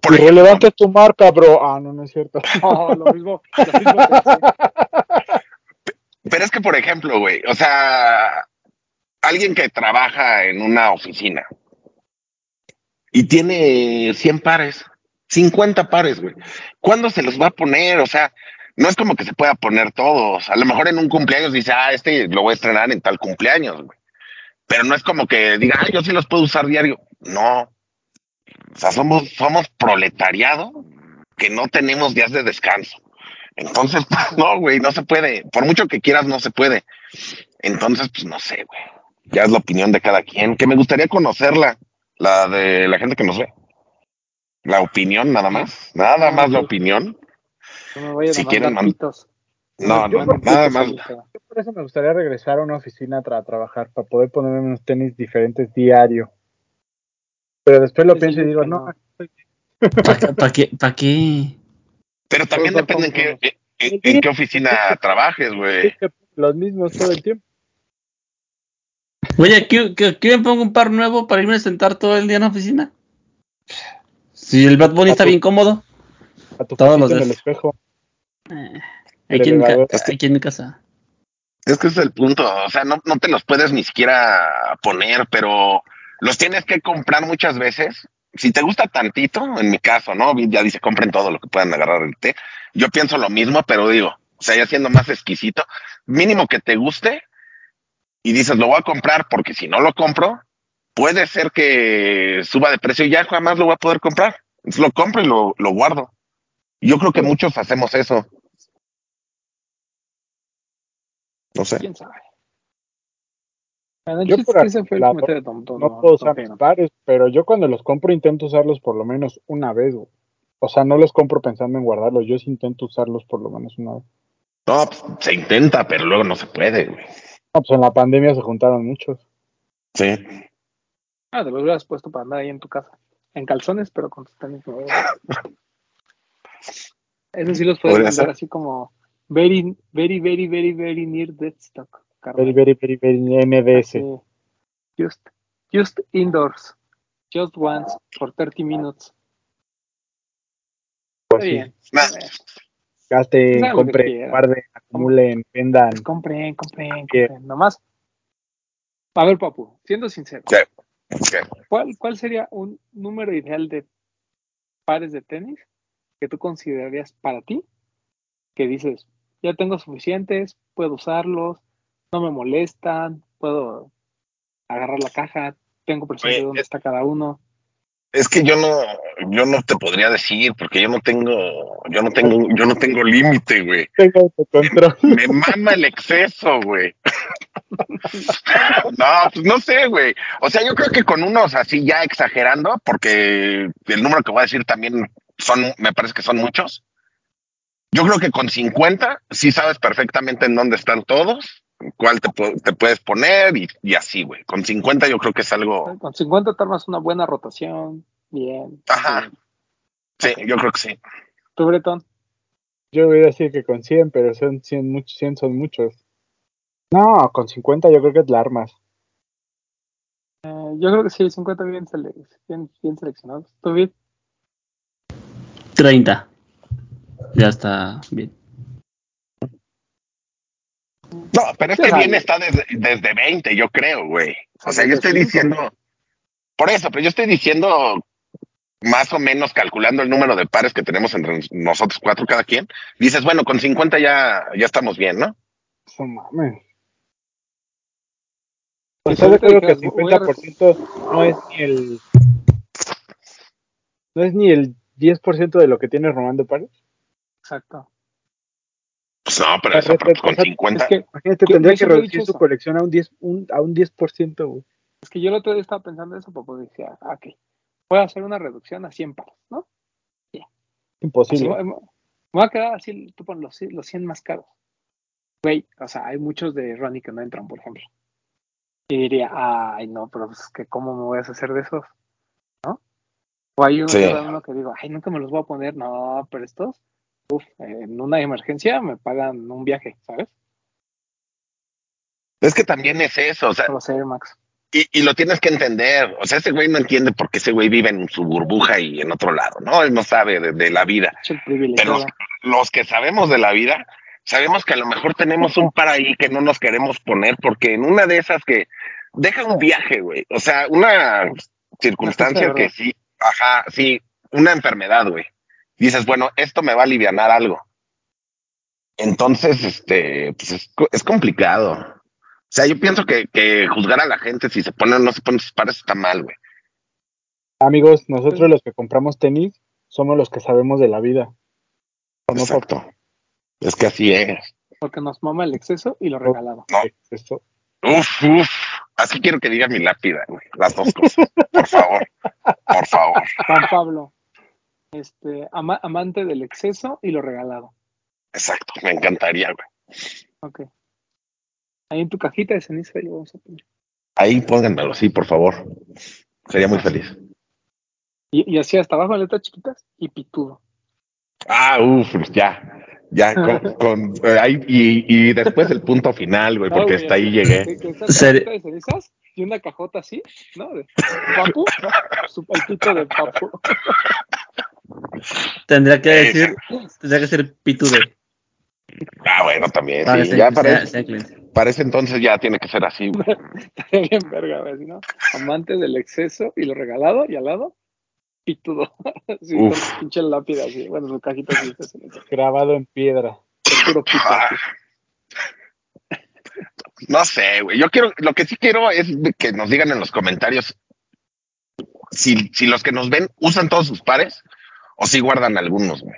D: por ejemplo,
E: Irrelevante es tu marca, bro. Ah, no, no es cierto.
B: Oh, lo mismo, lo mismo.
D: Pero es que, por ejemplo, güey, o sea, alguien que trabaja en una oficina y tiene 100 pares, 50 pares, güey, ¿cuándo se los va a poner? O sea, no es como que se pueda poner todos. A lo mejor en un cumpleaños dice, ah, este lo voy a estrenar en tal cumpleaños, güey. Pero no es como que diga, ah, yo sí los puedo usar diario. No. O sea, somos, somos proletariado que no tenemos días de descanso. Entonces, no, güey, no se puede. Por mucho que quieras, no se puede. Entonces, pues no sé, güey. Ya es la opinión de cada quien. Que me gustaría conocerla, la de la gente que nos ve. La opinión, nada más. Nada más la opinión.
B: No
D: Si quieren,
B: pitos.
D: No, no, nada más.
E: Yo por eso me gustaría regresar a una oficina a trabajar, para poder ponerme unos tenis diferentes diario. Pero después lo
B: Sí,
E: pienso y digo, no.
C: ¿Para qué? ¿Para qué?
D: Pero también
B: Todos
D: depende en qué, en, en qué oficina trabajes, güey.
E: los mismos todo el tiempo.
C: Oye, aquí, me pongo un par nuevo para irme a sentar todo el día en la oficina. Si el Bad Bunny está bien cómodo.
E: A tu
C: Todos los
E: fotito en el
C: días.
E: espejo.
C: eh, Aquí en, ca- aquí en mi casa.
D: Es que ese es el punto. O sea, no, no te los puedes ni siquiera poner, pero los tienes que comprar muchas veces. Si te gusta tantito, en mi caso, ¿no? Ya dice, compren todo lo que puedan agarrar el té. Yo pienso lo mismo, pero digo, o sea, ya siendo más exquisito, mínimo que te guste y dices, lo voy a comprar porque si no lo compro, puede ser que suba de precio y ya jamás lo voy a poder comprar. Entonces lo compro y lo, lo guardo. Yo creo que muchos hacemos eso. No sé.
B: Bueno, el
E: Yo
B: chiste
E: por
B: es que fue el
E: la-
B: Tom Tom,
E: No
B: no,
E: puedo usar mis pares, pero yo cuando los compro intento usarlos por lo menos una vez, güey. O sea, no los compro pensando en guardarlos, yo sí intento usarlos por lo menos una vez.
D: No, pues, se intenta, pero luego no se puede, güey.
E: No, pues en la pandemia se juntaron muchos.
D: Sí.
B: Ah, te lo hubieras puesto para andar ahí en tu casa. En calzones, pero con tus tenis nuevos. Esos sí los puedes
D: ser.
B: así como very, very, very, very, very near dead stock.
E: Very, very, very, very.
B: Así, Just, just indoors. Just once for 30 minutes.
E: Pues sí.
B: bien.
E: Gasten,
B: que
E: compren, guarden, acumulen, vendan.
B: Pues compren, compren. Nomás. A ver, Papu, siendo sincero,
D: ¿Qué? ¿Qué?
B: ¿cuál, ¿cuál sería un número ideal de pares de tenis que tú considerarías para ti? Que dices, ya tengo suficientes, puedo usarlos, no me molestan, puedo agarrar la caja, tengo presente
D: Oye,
B: dónde
D: es-
B: está cada uno.
D: Es que yo no, yo no te podría decir, porque yo no tengo, yo no tengo, yo no tengo límite, güey.
E: Tengo autocontrol.
D: Me mama el exceso, güey. No, pues no sé, güey. O sea, yo creo que con unos así ya exagerando, porque el número que voy a decir también son, me parece que son muchos. Yo creo que con 50 sí sabes perfectamente en dónde están todos, cuál te, te puedes poner y, y así, güey. Con 50 yo creo que es algo,
B: Con 50 te armas una buena rotación. Bien.
D: Ajá.
B: bien.
D: sí, yo creo que sí.
B: ¿Tú, Bretón?
E: Yo voy a decir que con 100, pero son 100, muchos, 100 son muchos. No, con 50 yo creo que la armas.
B: Eh, yo creo que sí, 50 bien, sele- bien, bien seleccionados. ¿Tú, bien?
C: 30. Ya está bien.
D: No, pero este bien está desde, desde 20, yo creo, güey. O sea, yo estoy diciendo, por eso, pero yo estoy diciendo más o menos calculando el número de pares que tenemos entre nosotros cuatro cada quien. Dices, bueno, con 50 ya, ya estamos bien, ¿no?
E: No mames.
B: Pues
E: ¿Estás de
B: ahorita
E: acuerdo que el
B: dijeras, voy a
E: 50% no es ni el. No es ni el 10% de lo que tiene Romando Pares?
B: Exacto.
D: Pues no, pero eso con
E: o sea,
D: 50.
B: Es que,
E: Imagínate,
B: Yo-
E: tendría
B: yo
E: que reducir su colección a un 10%, un, a un 10%, güey.
B: es que yo el otro día estaba pensando eso, papá. Decía, ah, ok, voy a hacer una reducción a 100 pares, ¿no? Así,
E: Imposible.
B: me, me voy a quedar así, tú pon los, 100 los 100 más caros. Güey, o sea, hay muchos de Ronnie que no entran, por ejemplo. Y diría, ay, no, pero pues, que ¿cómo me voy a hacer de esos? ¿No? O hay uno,
D: Sí.
B: uno que digo, ay, nunca me los voy a poner. No, pero estos, uf, en una emergencia me pagan un viaje, ¿sabes?
D: Es que también es eso, o sea,
B: Los Air Max.
D: y, y lo tienes que entender. O sea, ese güey no entiende por qué ese güey vive en su burbuja y en otro lado, ¿no? Él no sabe de, de la vida.
B: Es el privilegiado.
D: Pero los que sabemos de la vida, sabemos que a lo mejor tenemos un par ahí que no nos queremos poner, porque en una de esas que deja un viaje, güey. O sea, una circunstancia que sí, ajá, sí, una enfermedad, güey. Dices, bueno, esto me va a aliviar algo. Entonces, este, pues es, co- es complicado. O sea, yo pienso que, que juzgar a la gente si se pone o no se pone sus pares está mal, güey.
E: Amigos, nosotros los que compramos tenis somos los que sabemos de la vida. ¿O no,
D: Exacto. Es que así es.
B: Porque nos mama el exceso y lo regalado.
E: papá? Eso.
D: Uf, uf. Así quiero que diga mi lápida, güey. Las dos cosas. Por favor. Por favor.
B: Juan Pablo, este, ama- amante del exceso y lo regalado.
D: Exacto. Me encantaría, güey.
B: Ok. Ahí en tu cajita de ceniza ahí lo vamos a poner.
D: Ahí pónganmelo, sí, por favor. Sería muy feliz.
B: Y, y así hasta abajo en letras chiquitas y pitudo.
D: Ah, uf, ya. Ya, con, con- eh, ahí, y, y después el punto final, güey, porque
B: No, güey,
D: hasta ahí llegué.
B: Que, que esa
C: Ser-
B: cajita de cenizas y una cajota así, ¿no? De papu, su, el pito de papu.
C: Tendría que decir, tendría que ser pitude.
D: Ah, bueno, también.
C: Para
D: sí. Ya para,
C: sea cliente.
D: para ese entonces ya tiene que ser así,
B: bien verga, güey, así, ¿no? Amante del exceso y lo regalado y al lado, pitudo. Sí, pinche lápida así. Bueno, su cajita así.
E: Grabado en piedra.
B: Es puro pito.
D: Ah. No sé, güey. Yo quiero, lo que sí quiero es que nos digan en los comentarios si, si los que nos ven usan todos sus pares o si guardan algunos, güey.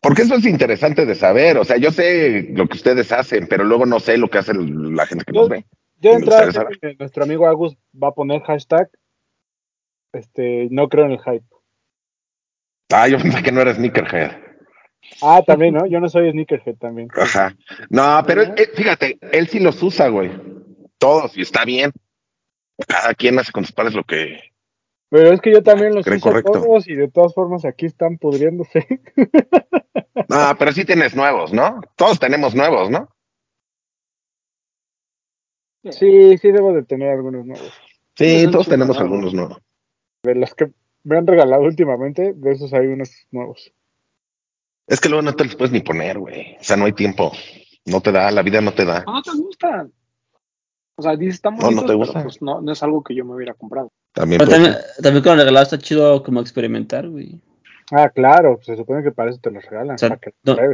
D: Porque eso es interesante de saber. O sea, yo sé lo que ustedes hacen, pero luego no sé lo que hace la gente que nos ve.
E: Yo que nuestro amigo Agus va a poner hashtag. Este, no creo en el hype.
D: Ah, yo pensé que no era sneakerhead.
E: Ah, también, ¿no? Yo no soy sneakerhead también.
D: Ajá. No, pero eh, fíjate, él sí los usa, güey. Todos, y está bien. Cada quien hace con sus pares lo que.
E: Pero es que yo también los
D: Creo
E: uso
D: correcto.
E: todos y de todas formas aquí están pudriéndose.
D: No, pero sí tienes nuevos, ¿no? Todos tenemos nuevos, ¿no?
E: Sí, sí debo de tener algunos nuevos.
D: Sí, todos tenemos algunos nuevos.
E: De los que me han regalado últimamente, de esos hay unos nuevos.
D: Es que luego no te los puedes ni poner, güey. O sea, no hay tiempo. No te da, la vida no te da.
B: No, no te gustan. O sea, dices, están
D: No, no te
B: pero, pues no, no es algo que yo me hubiera comprado.
D: También,
C: Pero también, también con el regalado está chido como experimentar, güey.
E: Ah, claro, se supone que para eso te los regalan.
C: O sea,
E: para que
C: no.
E: lo.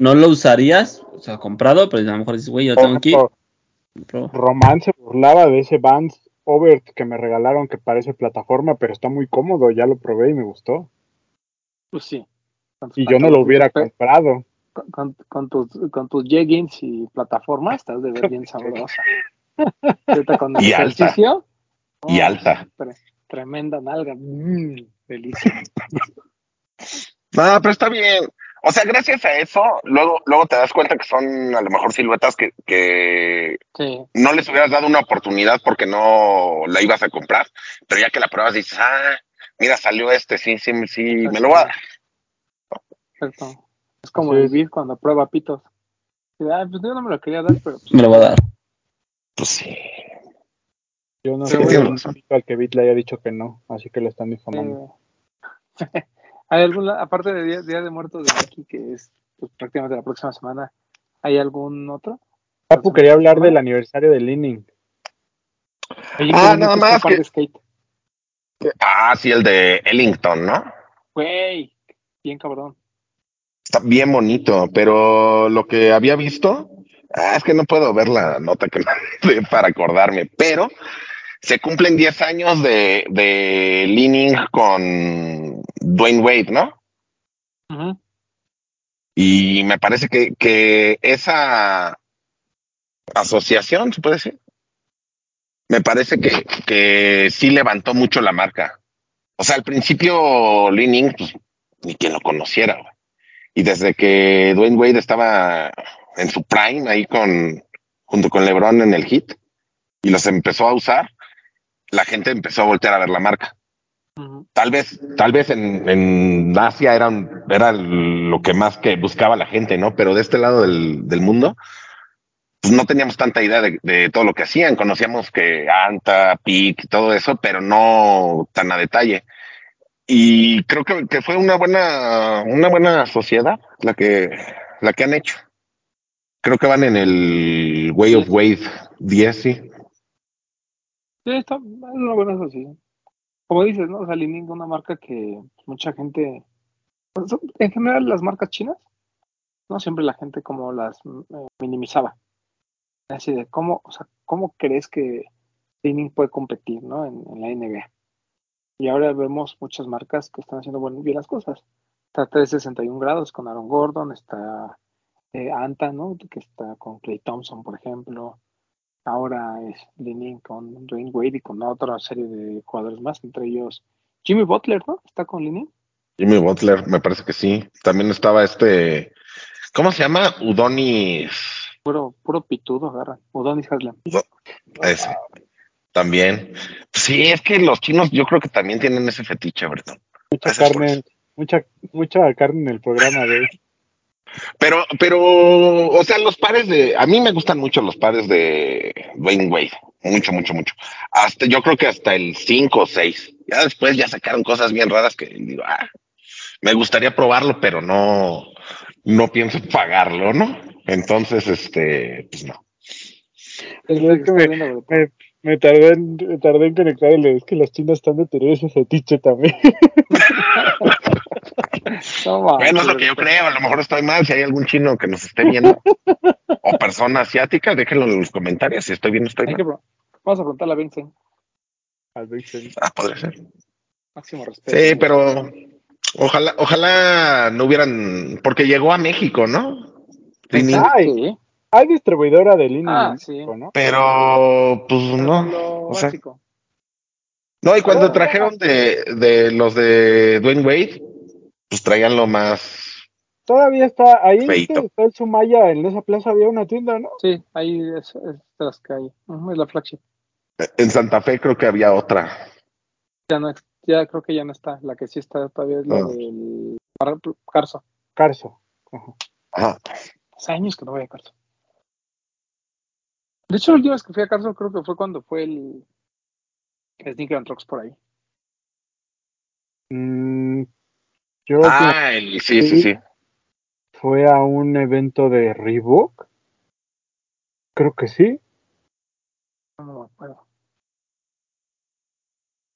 C: No lo usarías, o sea, comprado, pero a lo mejor dices, güey, yo tengo aquí.
E: Román se burlaba de ese Vans Overt que me regalaron que parece plataforma, pero está muy cómodo. Ya lo probé y me gustó.
B: Pues sí.
E: Y yo no lo hubiera
B: pe-
E: comprado.
B: con, con, con tus, con tus jeggings y plataforma, estás de ver bien sabrosa. Ahorita con el
D: Y alta.
B: ejercicio.
D: Y
B: oh,
D: alta.
B: tre- tremenda nalga. Mm, delicia.
D: No, pero está bien. O sea, gracias a eso, luego, luego te das cuenta que son a lo mejor siluetas que, que
B: Sí.
D: no les hubieras dado una oportunidad porque no la ibas a comprar, pero ya que la pruebas dices, ah, mira, salió este, sí, sí, sí, me lo voy a dar.
B: Perfecto. Es como. Vid cuando prueba pitos. Ah, pues yo no me lo quería dar, pero pues,
C: Me lo voy a dar.
D: Pues sí.
E: Yo no
D: Sí, razón.
E: al que Bit le haya dicho que no, así que lo están difamando.
B: eh, ¿Hay alguna, aparte de Día, Día de Muertos de Mickey, que es pues, prácticamente la próxima semana, ¿hay algún otro?
E: Papu quería hablar del aniversario de Leaning.
B: Oye,
D: Ah, nada más que-
B: skate.
D: Ah, sí, el de Ellington, ¿no?
B: Güey, bien cabrón.
D: Está bien bonito, pero lo que había visto, ah, es que no puedo ver la nota que mandé para acordarme, pero se cumplen 10 años de, de Leaning con Dwayne Wade, ¿no? Y me parece que, que esa asociación, ¿se puede decir? Me parece que, que sí levantó mucho la marca. O sea, al principio Leaning, pues, ni quien lo conociera. güey. Y desde que Dwayne Wade estaba en su prime ahí con, junto con LeBron en el hit y los empezó a usar, la gente empezó a voltear a ver la marca. Tal vez, tal vez en, en Asia eran, era lo que más que buscaba la gente, ¿no? Pero de este lado del, del mundo, pues no teníamos tanta idea de, de todo lo que hacían. Conocíamos que Anta, Pic, todo eso, pero no tan a detalle. Y creo que, que fue una buena, una buena sociedad la que, la que han hecho. Creo que van en el Way of Wade 10, sí.
B: Sí, está es una buena asociación. Como dices, ¿no? O sea, Li-Ning es una marca que mucha gente, pues, en general las marcas chinas, no siempre la gente como las eh, minimizaba. Así de cómo, o sea, cómo crees que Li-Ning puede competir, ¿no? En, en la NBA. Y ahora vemos muchas marcas que están haciendo bien las cosas. Está 361 grados con Aaron Gordon, está eh, Anta, ¿no? Que está con Clay Thompson, por ejemplo. Ahora es Lenin con Dwayne Wade y con otra serie de jugadores más, entre ellos Jimmy Butler, ¿no? Está con Lenin.
D: Jimmy Butler, me parece que sí. También estaba este, ¿cómo se llama? Udonis,
B: Puro, puro pitudo agarran. Udonis Haslem.
D: ese, también. Sí, es que los chinos yo creo que también tienen ese fetiche, Bertón.
E: Mucha
D: Gracias
E: carne, mucha, mucha carne en el programa de hoy.
D: Pero, pero, o sea, los pares de, a mí me gustan mucho los pares de Dwayne Wade, mucho, mucho, mucho. Hasta, yo creo que hasta el 5 o 6. Ya después ya sacaron cosas bien raras que digo, ah, me gustaría probarlo, pero no, no pienso pagarlo, ¿no? Entonces, este, pues no.
E: Es que me, me, me tardé en, me tardé en conectar y le es que los chinos están de tener ese fetiche también.
D: Bueno, es lo que yo creo, a lo mejor estoy mal, si hay algún chino que nos esté viendo, o persona asiática, déjenlo en los comentarios, si estoy bien o estoy
B: Hay
D: mal.
B: Vamos a preguntarle a Vincent.
E: Al Vixen.
D: Ah, podría ser.
B: Máximo respeto.
D: Sí, pero ojalá, ojalá no hubieran, porque llegó a México, ¿no?
B: Vincent,
E: Ay.
B: sí.
E: Hay distribuidora de línea
B: Ah,
E: en
B: sí.
E: ¿no?
D: Pero, pues no. o sea,
B: básico.
D: no, y cuando
B: Ah.
D: trajeron de, de los de Dwayne Wade, pues traían lo más.
E: Todavía está ahí,
D: Feito.
E: ¿viste? está el Sumaya, en esa plaza había una tienda, ¿no?
B: Sí, ahí es, es de las que hay. Ujú, es la flagship.
D: En Santa Fe creo que había otra.
B: Ya no, ya creo que ya no está. La que sí está todavía es la
D: Ah.
B: del Car- Carso.
E: Carso. Ajá.
D: Ajá.
B: Hace años que no voy a Carso. De hecho, la última vez que fui a Carso creo que fue cuando fue el, el Sneaker and Trucks por ahí.
E: Mm, yo
D: Ah, el- sí, sí, sí.
E: fue a un evento de Reebok. Creo que sí,
B: No me acuerdo.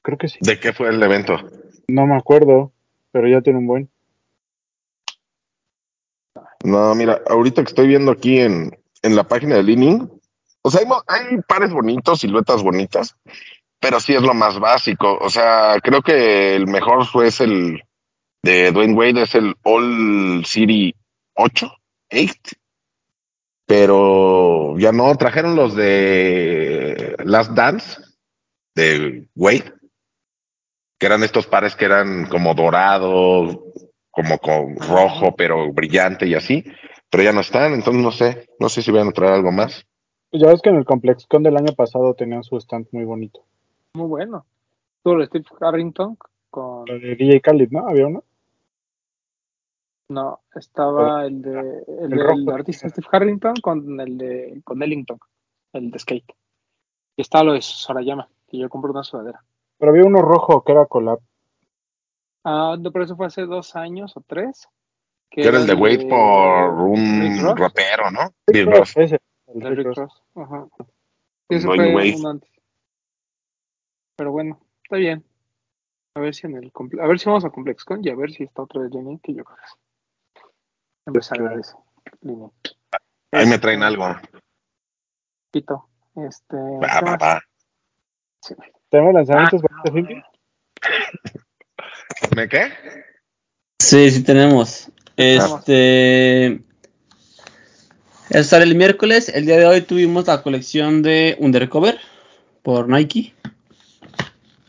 E: creo que sí.
D: ¿De qué fue el evento?
E: No me acuerdo, pero ya tiene un buen.
D: No, mira, ahorita que estoy viendo aquí en, en la página de Leaning, o sea, hay, pares bonitos, siluetas bonitas, pero sí es lo más básico. O sea, creo que el mejor fue es el de Dwayne Wade, es el All City 8, 8. Pero ya no, trajeron los de Last Dance de Wade, que eran estos pares que eran como dorado, como con rojo, pero brillante y así, pero ya no están, entonces no sé, no sé si van a traer algo más.
E: Ya ves que en el ComplexCon del año pasado tenían su stand muy bonito.
B: Muy bueno. Tuvo el Steve Harrington con.
E: Lo de DJ Khalid, ¿no? Había uno.
B: No, estaba el de el,
E: El
B: del
E: rojo.
B: artista Steve Harrington con el de con Ellington, el de skate. Y estaba lo de Sorayama, que yo compré una sudadera.
E: Pero había uno rojo que era collab.
B: Ah, no, pero eso fue hace dos años o tres.
D: Que era el de Wade por un rapero, ¿no? Rick Ross.
E: Ese, el
B: de
E: Rick
B: Rick
E: Ross.
B: Ross. Ajá. Ese fue
D: Wade.
B: uno antes. Pero bueno, está bien. A ver si en el a ver si vamos a ComplexCon y a ver si está otra vez Lenny, que yo creo que agradece. Lenny.
D: Ahí me traen
B: Este,
D: algo.
B: Pito. Este,
D: Va,
B: ¿qué
D: va, va.
B: Sí.
E: ¿Tenemos lanzamientos para este fin de?
D: ¿Me qué?
C: Sí, sí tenemos. Este. Eso sale el miércoles. El día de hoy tuvimos la colección de Undercover por Nike.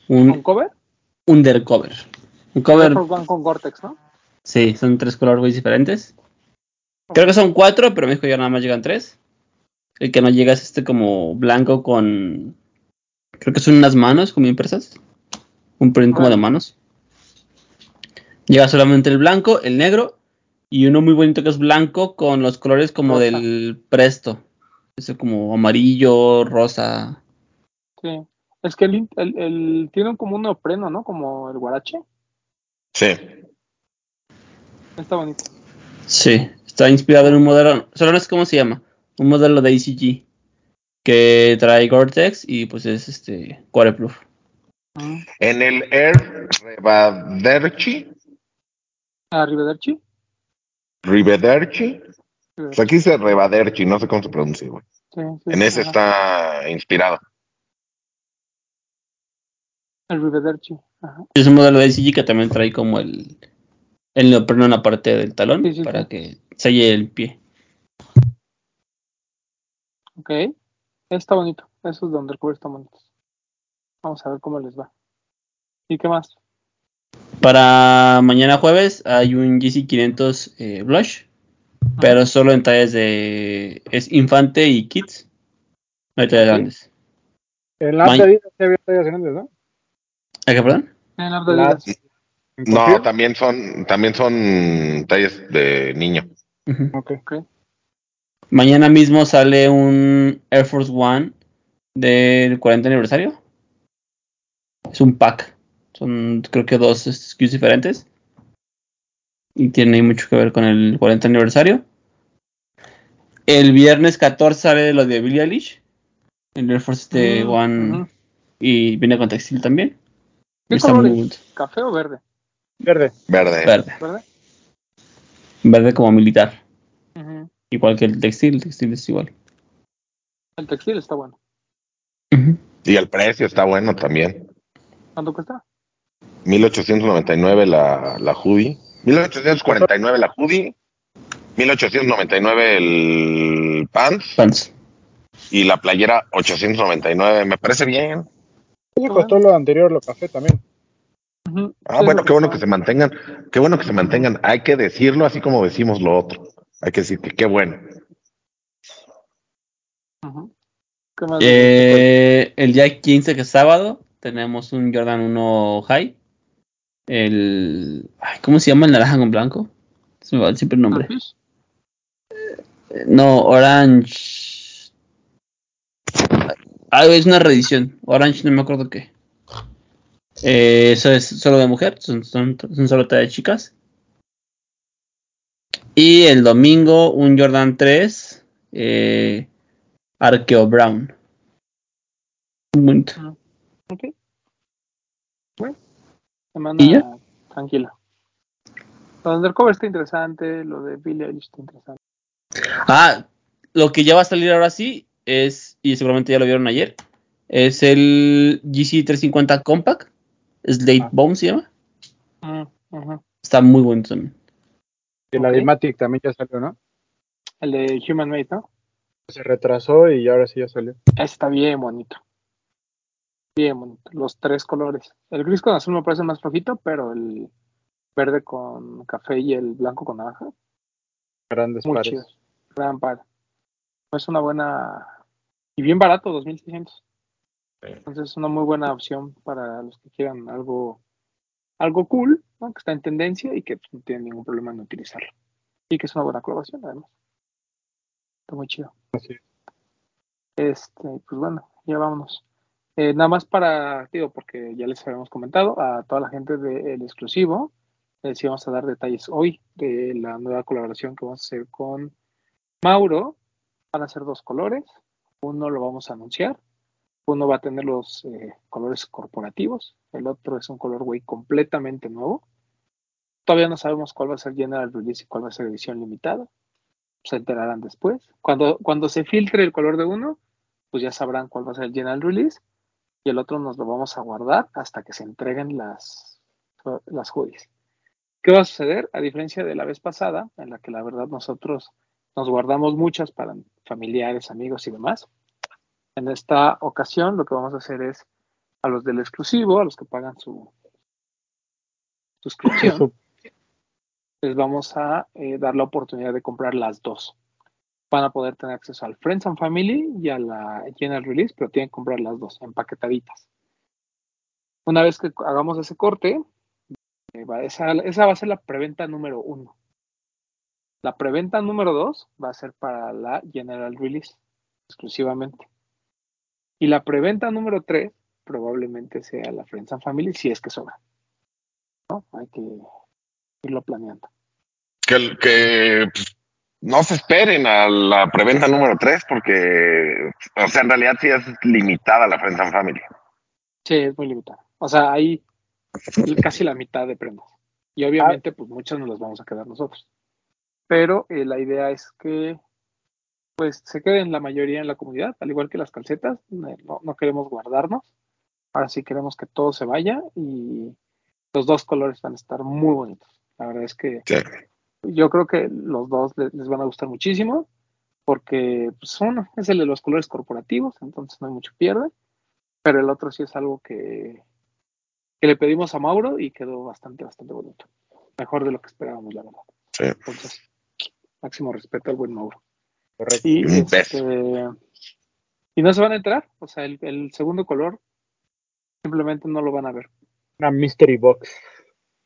B: ¿Con
C: Un
B: cover?
C: Undercover. Un cover.
B: One con Gore-Tex, ¿no?
C: Sí, son tres colorways diferentes. Creo que son cuatro, pero en México ya nada más llegan tres. El que no llega es este como blanco con. Creo que son unas manos como impresas. un print como de manos. Llega solamente el blanco, el negro y uno muy bonito que es blanco con los colores como
B: Rosa.
C: del presto. Ese como amarillo, rosa.
B: Sí. Es que el, el, el- tiene como un neopreno, ¿no? Como el guarache.
D: Sí.
B: Está bonito.
C: Sí, está inspirado en un modelo, solo no sé cómo se llama, un modelo de ACG que trae Gore-Tex y pues es este waterproof.
B: Mm.
D: En el Air Rivederci,
B: Ah. Rivederci,
D: pues aquí dice Rivederci, no sé cómo se pronuncia, güey.
B: Sí, sí,
D: En ese
B: ajá.
D: está inspirado.
B: El Rivederci. Ajá.
C: Es un modelo de ACG que también trae como el, el neopreno en la parte del talón
B: Sí, sí,
C: para
B: sí.
C: que selle el pie.
B: Ok. Está bonito. Esos de Undercover están bonitos. Vamos a ver cómo les va. ¿Y qué más?
C: Para mañana jueves hay un GC500 eh, Blush, pero solo en tallas de... es infante y kids. No hay tallas grandes.
E: En la
C: Ma-
E: de se había tallas grandes, ¿no?
C: ¿A qué, perdón?
B: En la
E: La-. ¿En
D: No, también son, también son tallas de niño.
C: Ujú.
E: Ok.
B: Ok.
C: Mañana mismo sale un Air Force One del 40 aniversario. Es un pack. Son creo que dos SKUs diferentes. Y tiene mucho que ver con el 40 aniversario. El viernes 14 sale lo de Billie Eilish. El Air Force este One. Y viene con textil también.
B: ¿Qué
C: Está
B: color
C: muy
B: es? ¿Café o verde?
E: Verde.
D: Verde.
C: Verde.
B: ¿Verde?
C: Verde como militar. Igual que el textil. El textil es igual.
B: El textil está bueno.
D: Y el precio está bueno también.
B: ¿Cuánto cuesta?
D: 1899 la, la hoodie. 1849 la hoodie. 1899 el pants.
C: Pants.
D: Y la playera 899. Me parece bien.
E: Ese costó lo anterior, lo café también.
D: Ah,
B: Sí,
D: bueno, qué bueno que se mantengan. Qué bueno que se mantengan. Hay que decirlo así como decimos lo otro. Hay que decir que qué bueno.
C: Eh, el día 15, que es sábado, tenemos un Jordan 1 High. El. ay, ¿Cómo se llama el naranja con blanco? Se me va siempre el nombre. Eh, No, Orange. Ah, es una reedición. Orange, no me acuerdo qué. Eh, eso es solo de mujer, son, son, son solo de chicas. Y el domingo, un Jordan 3 eh, Arqueo Brown. Bonito.
B: Ok. Bueno, semana
C: ¿Y ya?
B: tranquila. Lo de Undercover está interesante, lo de Billie Eilish está interesante.
C: Ah, lo que ya va a salir ahora sí es, y seguramente ya lo vieron ayer, es el GC350 Compact. Slate
E: Ah.
C: Bone se llama.
B: Mm.
C: Está muy bonito también.
E: Y la
B: Ok.
E: Dimatic también ya salió, ¿no?
B: El de Human Made, ¿no?
E: Se retrasó y ahora sí ya salió.
B: Está bien bonito. Bien bonito. Los tres colores. El gris con azul me parece más flojito, pero el verde con café y el blanco con naranja,
E: Grandes
B: muy
E: pares.
B: chidos. Gran par. Es una buena y bien barato, 2600. Entonces es una muy buena opción para los que quieran algo algo cool, ¿no? que está en tendencia y que no tienen ningún problema en utilizarlo. Y que es una buena colaboración, además. Está muy chido.
E: Así es.
B: Este, pues bueno, ya vámonos. Eh, nada más para, digo, porque ya les habíamos comentado a toda la gente del exclusivo, les íbamos a dar detalles hoy de la nueva colaboración que vamos a hacer con Mauro. Van a ser dos colores, uno lo vamos a anunciar, uno va a tener los eh, colores corporativos, el otro es un colorway completamente nuevo. Todavía no sabemos cuál va a ser general release y cuál va a ser edición limitada. Se enterarán después. Cuando, cuando se filtre el color de uno, pues ya sabrán cuál va a ser el general release y el otro nos lo vamos a guardar hasta que se entreguen las, las hoodies. ¿Qué va a suceder? A diferencia de la vez pasada, en la que la verdad nosotros nos guardamos muchas para familiares, amigos y demás. En esta ocasión lo que vamos a hacer es a los del exclusivo, a los que pagan su suscripción,
E: Su-
B: les vamos a eh, dar la oportunidad de comprar las dos. Van a poder tener acceso al Friends and Family y a la General Release, pero tienen que comprar las dos, empaquetaditas. Una vez que hagamos ese corte, eh, va- esa, esa va a ser la preventa número uno. La preventa número dos va a ser para la General Release, exclusivamente. Y la preventa número tres probablemente sea la Friends and Family, si es que sobra. ¿No? Hay que irlo planeando.
D: Que, que pues, no se esperen a la preventa número 3 porque, o sea, en realidad sí es limitada la Friends and Family.
B: Sí, es muy limitado. O sea, hay casi la mitad de prendas. Y obviamente, pues muchas nos las vamos a quedar nosotros. Pero eh, la idea es que pues se queden la mayoría en la comunidad, al igual que las calcetas. eh, No, no queremos guardarnos. Ahora sí queremos que todo se vaya y los dos colores van a estar muy bonitos. La verdad es que
D: Sí.
B: yo creo que los dos le- les, van a gustar muchísimo porque pues, uno es el de los colores corporativos, entonces no hay mucho pierde, pero el otro sí es algo que, que le pedimos a Mauro y quedó bastante, bastante bonito. Mejor de lo que esperábamos, la verdad.
D: Sí.
B: Entonces, máximo respeto al buen Mauro.
E: Correcto.
B: Y, este, y no se van a enterar, o sea, el, el segundo color simplemente no lo van a ver.
E: Una mystery box.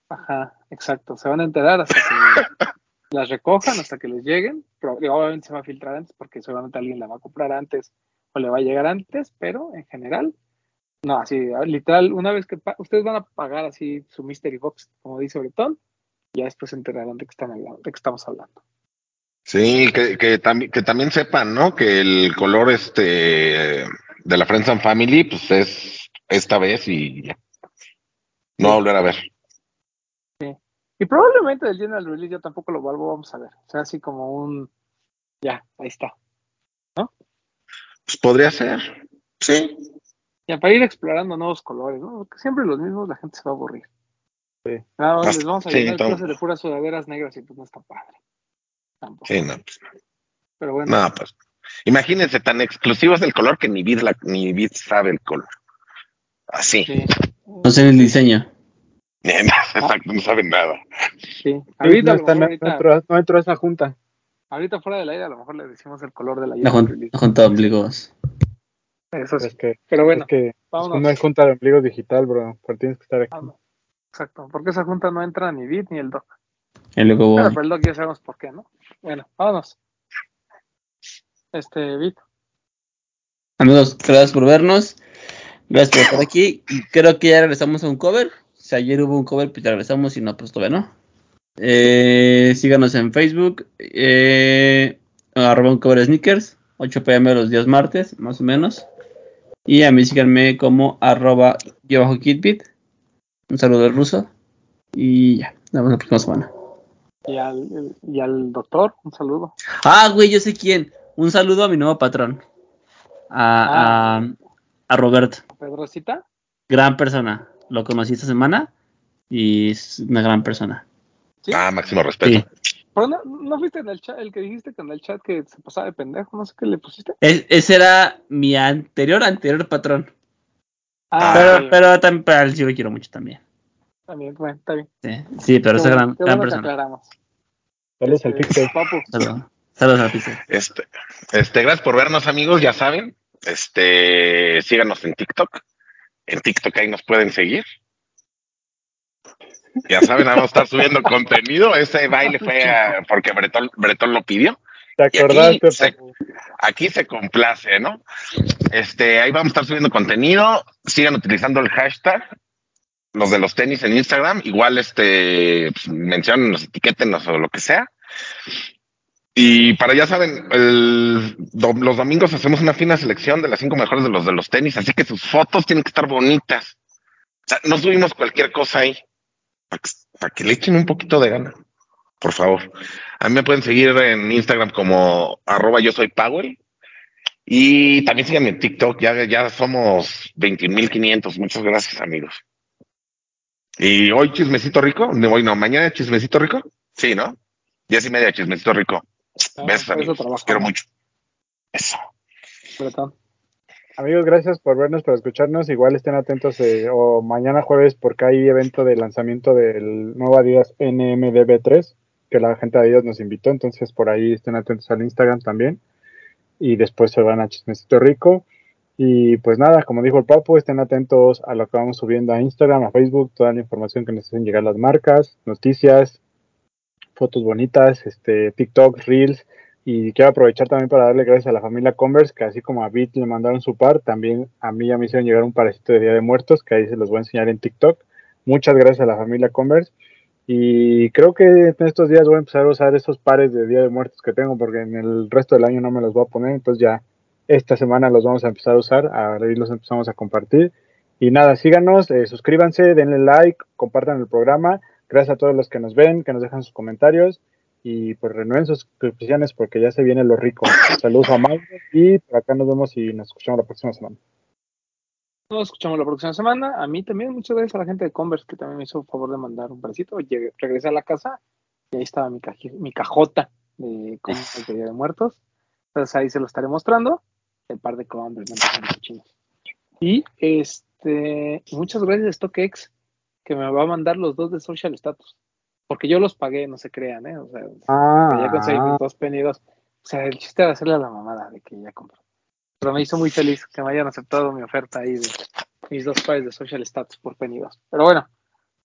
B: Ajá, exacto. Se van a enterar hasta que las recojan, hasta que les lleguen. Pero, digo, obviamente se va a filtrar antes porque seguramente alguien la va a comprar antes o le va a llegar antes, pero en general, no, así, literal, una vez que ustedes van a pagar así su Mystery Box, como dice Bretón, ya después se enterarán de que, están hablando, de que estamos hablando.
D: Sí, que, que, también, que también sepan, ¿no? Que el color este de la Friends and Family, pues es esta vez y ya. No va a volver a ver.
B: Y probablemente del General Release yo tampoco lo vuelvo, vamos a ver. O sea, así como un, ya, ahí está.
D: Pues podría ser. Sí.
B: Ya para ir explorando nuevos colores, ¿no? Porque siempre los mismos la gente se va a aburrir.
E: Sí.
B: Nada les vamos a
D: sí,
B: llenar el
D: todo.
B: closet de puras sudaderas negras y pues no está padre. Tampoco.
D: Sí, no, pues,
B: Pero bueno,
D: no, pues. Imagínense, tan exclusivo es el color que ni Vid, la, ni Vid sabe el color. Así.
B: sí.
C: No sé el diseño.
D: Exacto, no saben nada.
B: Sí. Ahorita,
E: no, no
B: ahorita,
E: entró, no entró a esa junta.
B: ahorita fuera del aire, a lo mejor le decimos el color de la Release.
C: la junta de ombligos.
B: Eso sí.
E: Es que,
B: Pero bueno,
E: es que
B: vámonos.
E: no hay junta de ombligo digital, bro. Pero tienes que estar aquí.
B: Exacto. Porque esa junta no entra ni Bit ni el Doc.
C: El logo
B: Pero por el Doc ya sabemos por qué, ¿no? Bueno, vámonos. Este, Bit.
C: Amigos, gracias por vernos. Gracias por estar aquí. Y creo que ya regresamos a un cover. Si ayer hubo un cover, pues ya regresamos. Si no, pues todavía no. Eh, síganos en Facebook. Eh, arroba un cover sneakers. 8 pm los días martes, más o menos. Y a mí síganme como arroba yo bajo kitbit. Un saludo ruso. Y ya, nos vemos la próxima semana.
B: Y al, y al doctor, un saludo.
C: Ah, güey, yo sé quién. Un saludo a mi nuevo patrón. A, a, a Roberto.
B: Pedrocita.
C: Gran persona. Lo conocí esta semana y es una gran persona.
B: ¿Sí?
D: Ah, máximo respeto.
C: Sí.
B: Pero no, no fuiste en el chat, el que dijiste que en el chat que se pasaba de pendejo, no sé qué le pusiste.
C: Es- ese era mi anterior, anterior patrón.
D: Ah,
C: pero,
B: sí,
C: pero también para él sí lo quiero mucho también.
B: También, bueno, está bien.
C: Sí, sí, pero es
B: Qué
C: gran, gran persona.
E: Saludos al
B: Este,
E: Pixel.
B: Papu,
C: Saludos. Saludos Pixel.
D: Este, este, gracias por vernos, amigos, ya saben. Este, síganos en TikTok. En TikTok ahí nos pueden seguir. Ya saben, vamos a estar subiendo contenido. Ese baile fue ah, porque Bretón, Bretón lo pidió.
E: ¿Te
D: y aquí
E: acordaste,
D: se-? Aquí se complace, ¿no? Este, ahí vamos a estar subiendo contenido. Sigan utilizando el hashtag, los de los tenis en Instagram. Igual, este, pues, menciónennos, etiquétenos o lo que sea. Y para ya saben, los domingos hacemos una fina selección de las cinco mejores de los de los tenis, así que sus fotos tienen que estar bonitas. O sea, no subimos cualquier cosa ahí. Para que, para que le echen un poquito de gana. Por favor. A mí me pueden seguir en Instagram como arroba yo soy Powell. Y también síganme en TikTok. Ya, ya somos 21.500. Muchas gracias, amigos. Y hoy chismecito rico. No, hoy no, mañana chismecito rico. Sí, ¿no? Diez y media chismecito rico.
B: ah,
D: Besos, amigos. Los quiero mucho. Eso.
E: Amigos, gracias por vernos, por escucharnos. Igual estén atentos eh, o mañana jueves porque hay evento de lanzamiento del nuevo Adidas NMDB3 que la gente de Adidas nos invitó. Entonces por ahí estén atentos al Instagram también. Y después se van a Chismecito Rico. Y pues nada, como dijo el Papu, estén atentos a lo que vamos subiendo a Instagram, a Facebook, toda la información que hacen llegar las marcas, noticias, fotos bonitas, este, TikTok, Reels. Y quiero aprovechar también para darle gracias a la familia Converse, que así como a Bit le mandaron su par, también a mí ya me hicieron llegar un parecito de Día de Muertos, que ahí se los voy a enseñar en TikTok. Muchas gracias a la familia Converse. Y creo que en estos días voy a empezar a usar esos pares de Día de Muertos que tengo, porque en el resto del año no me los voy a poner, entonces ya esta semana los vamos a empezar a usar, ahí los empezamos a compartir. Y nada, síganos, eh, suscríbanse, denle like, compartan el programa. Gracias a todos los que nos ven, que nos dejan sus comentarios y pues renueven sus suscripciones porque ya se viene lo rico. Saludos a Mauro y por acá nos vemos y nos escuchamos la próxima semana.
B: Nos escuchamos la próxima semana. A mí también, muchas gracias a la gente de Converse que también me hizo el favor de mandar un parecito. Regresé a la casa y ahí estaba mi, mi cajota de Converse de Muertos. Entonces ahí se lo estaré mostrando. El par de Converse, chinos. Y este, muchas gracias a StockX que me va a mandar los dos de Social Status. Porque yo los pagué, no se crean, ¿eh? O sea,
E: Ah,
B: ya conseguí mis dos penidos. O sea, el chiste de hacerle a la mamada de que ya compró. Pero me hizo muy feliz que me hayan aceptado mi oferta ahí de mis dos pares de social stats por penidos. Pero bueno,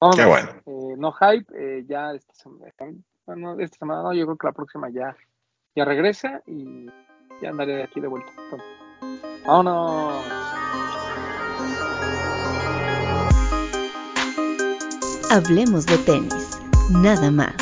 B: vamos.
D: Qué bueno.
B: Eh, no hype, eh, ya esta semana, bueno, esta semana no, yo creo que la próxima ya, ya regresa y ya andaré de aquí de vuelta. Vámonos.
A: Hablemos de tenis, nada más.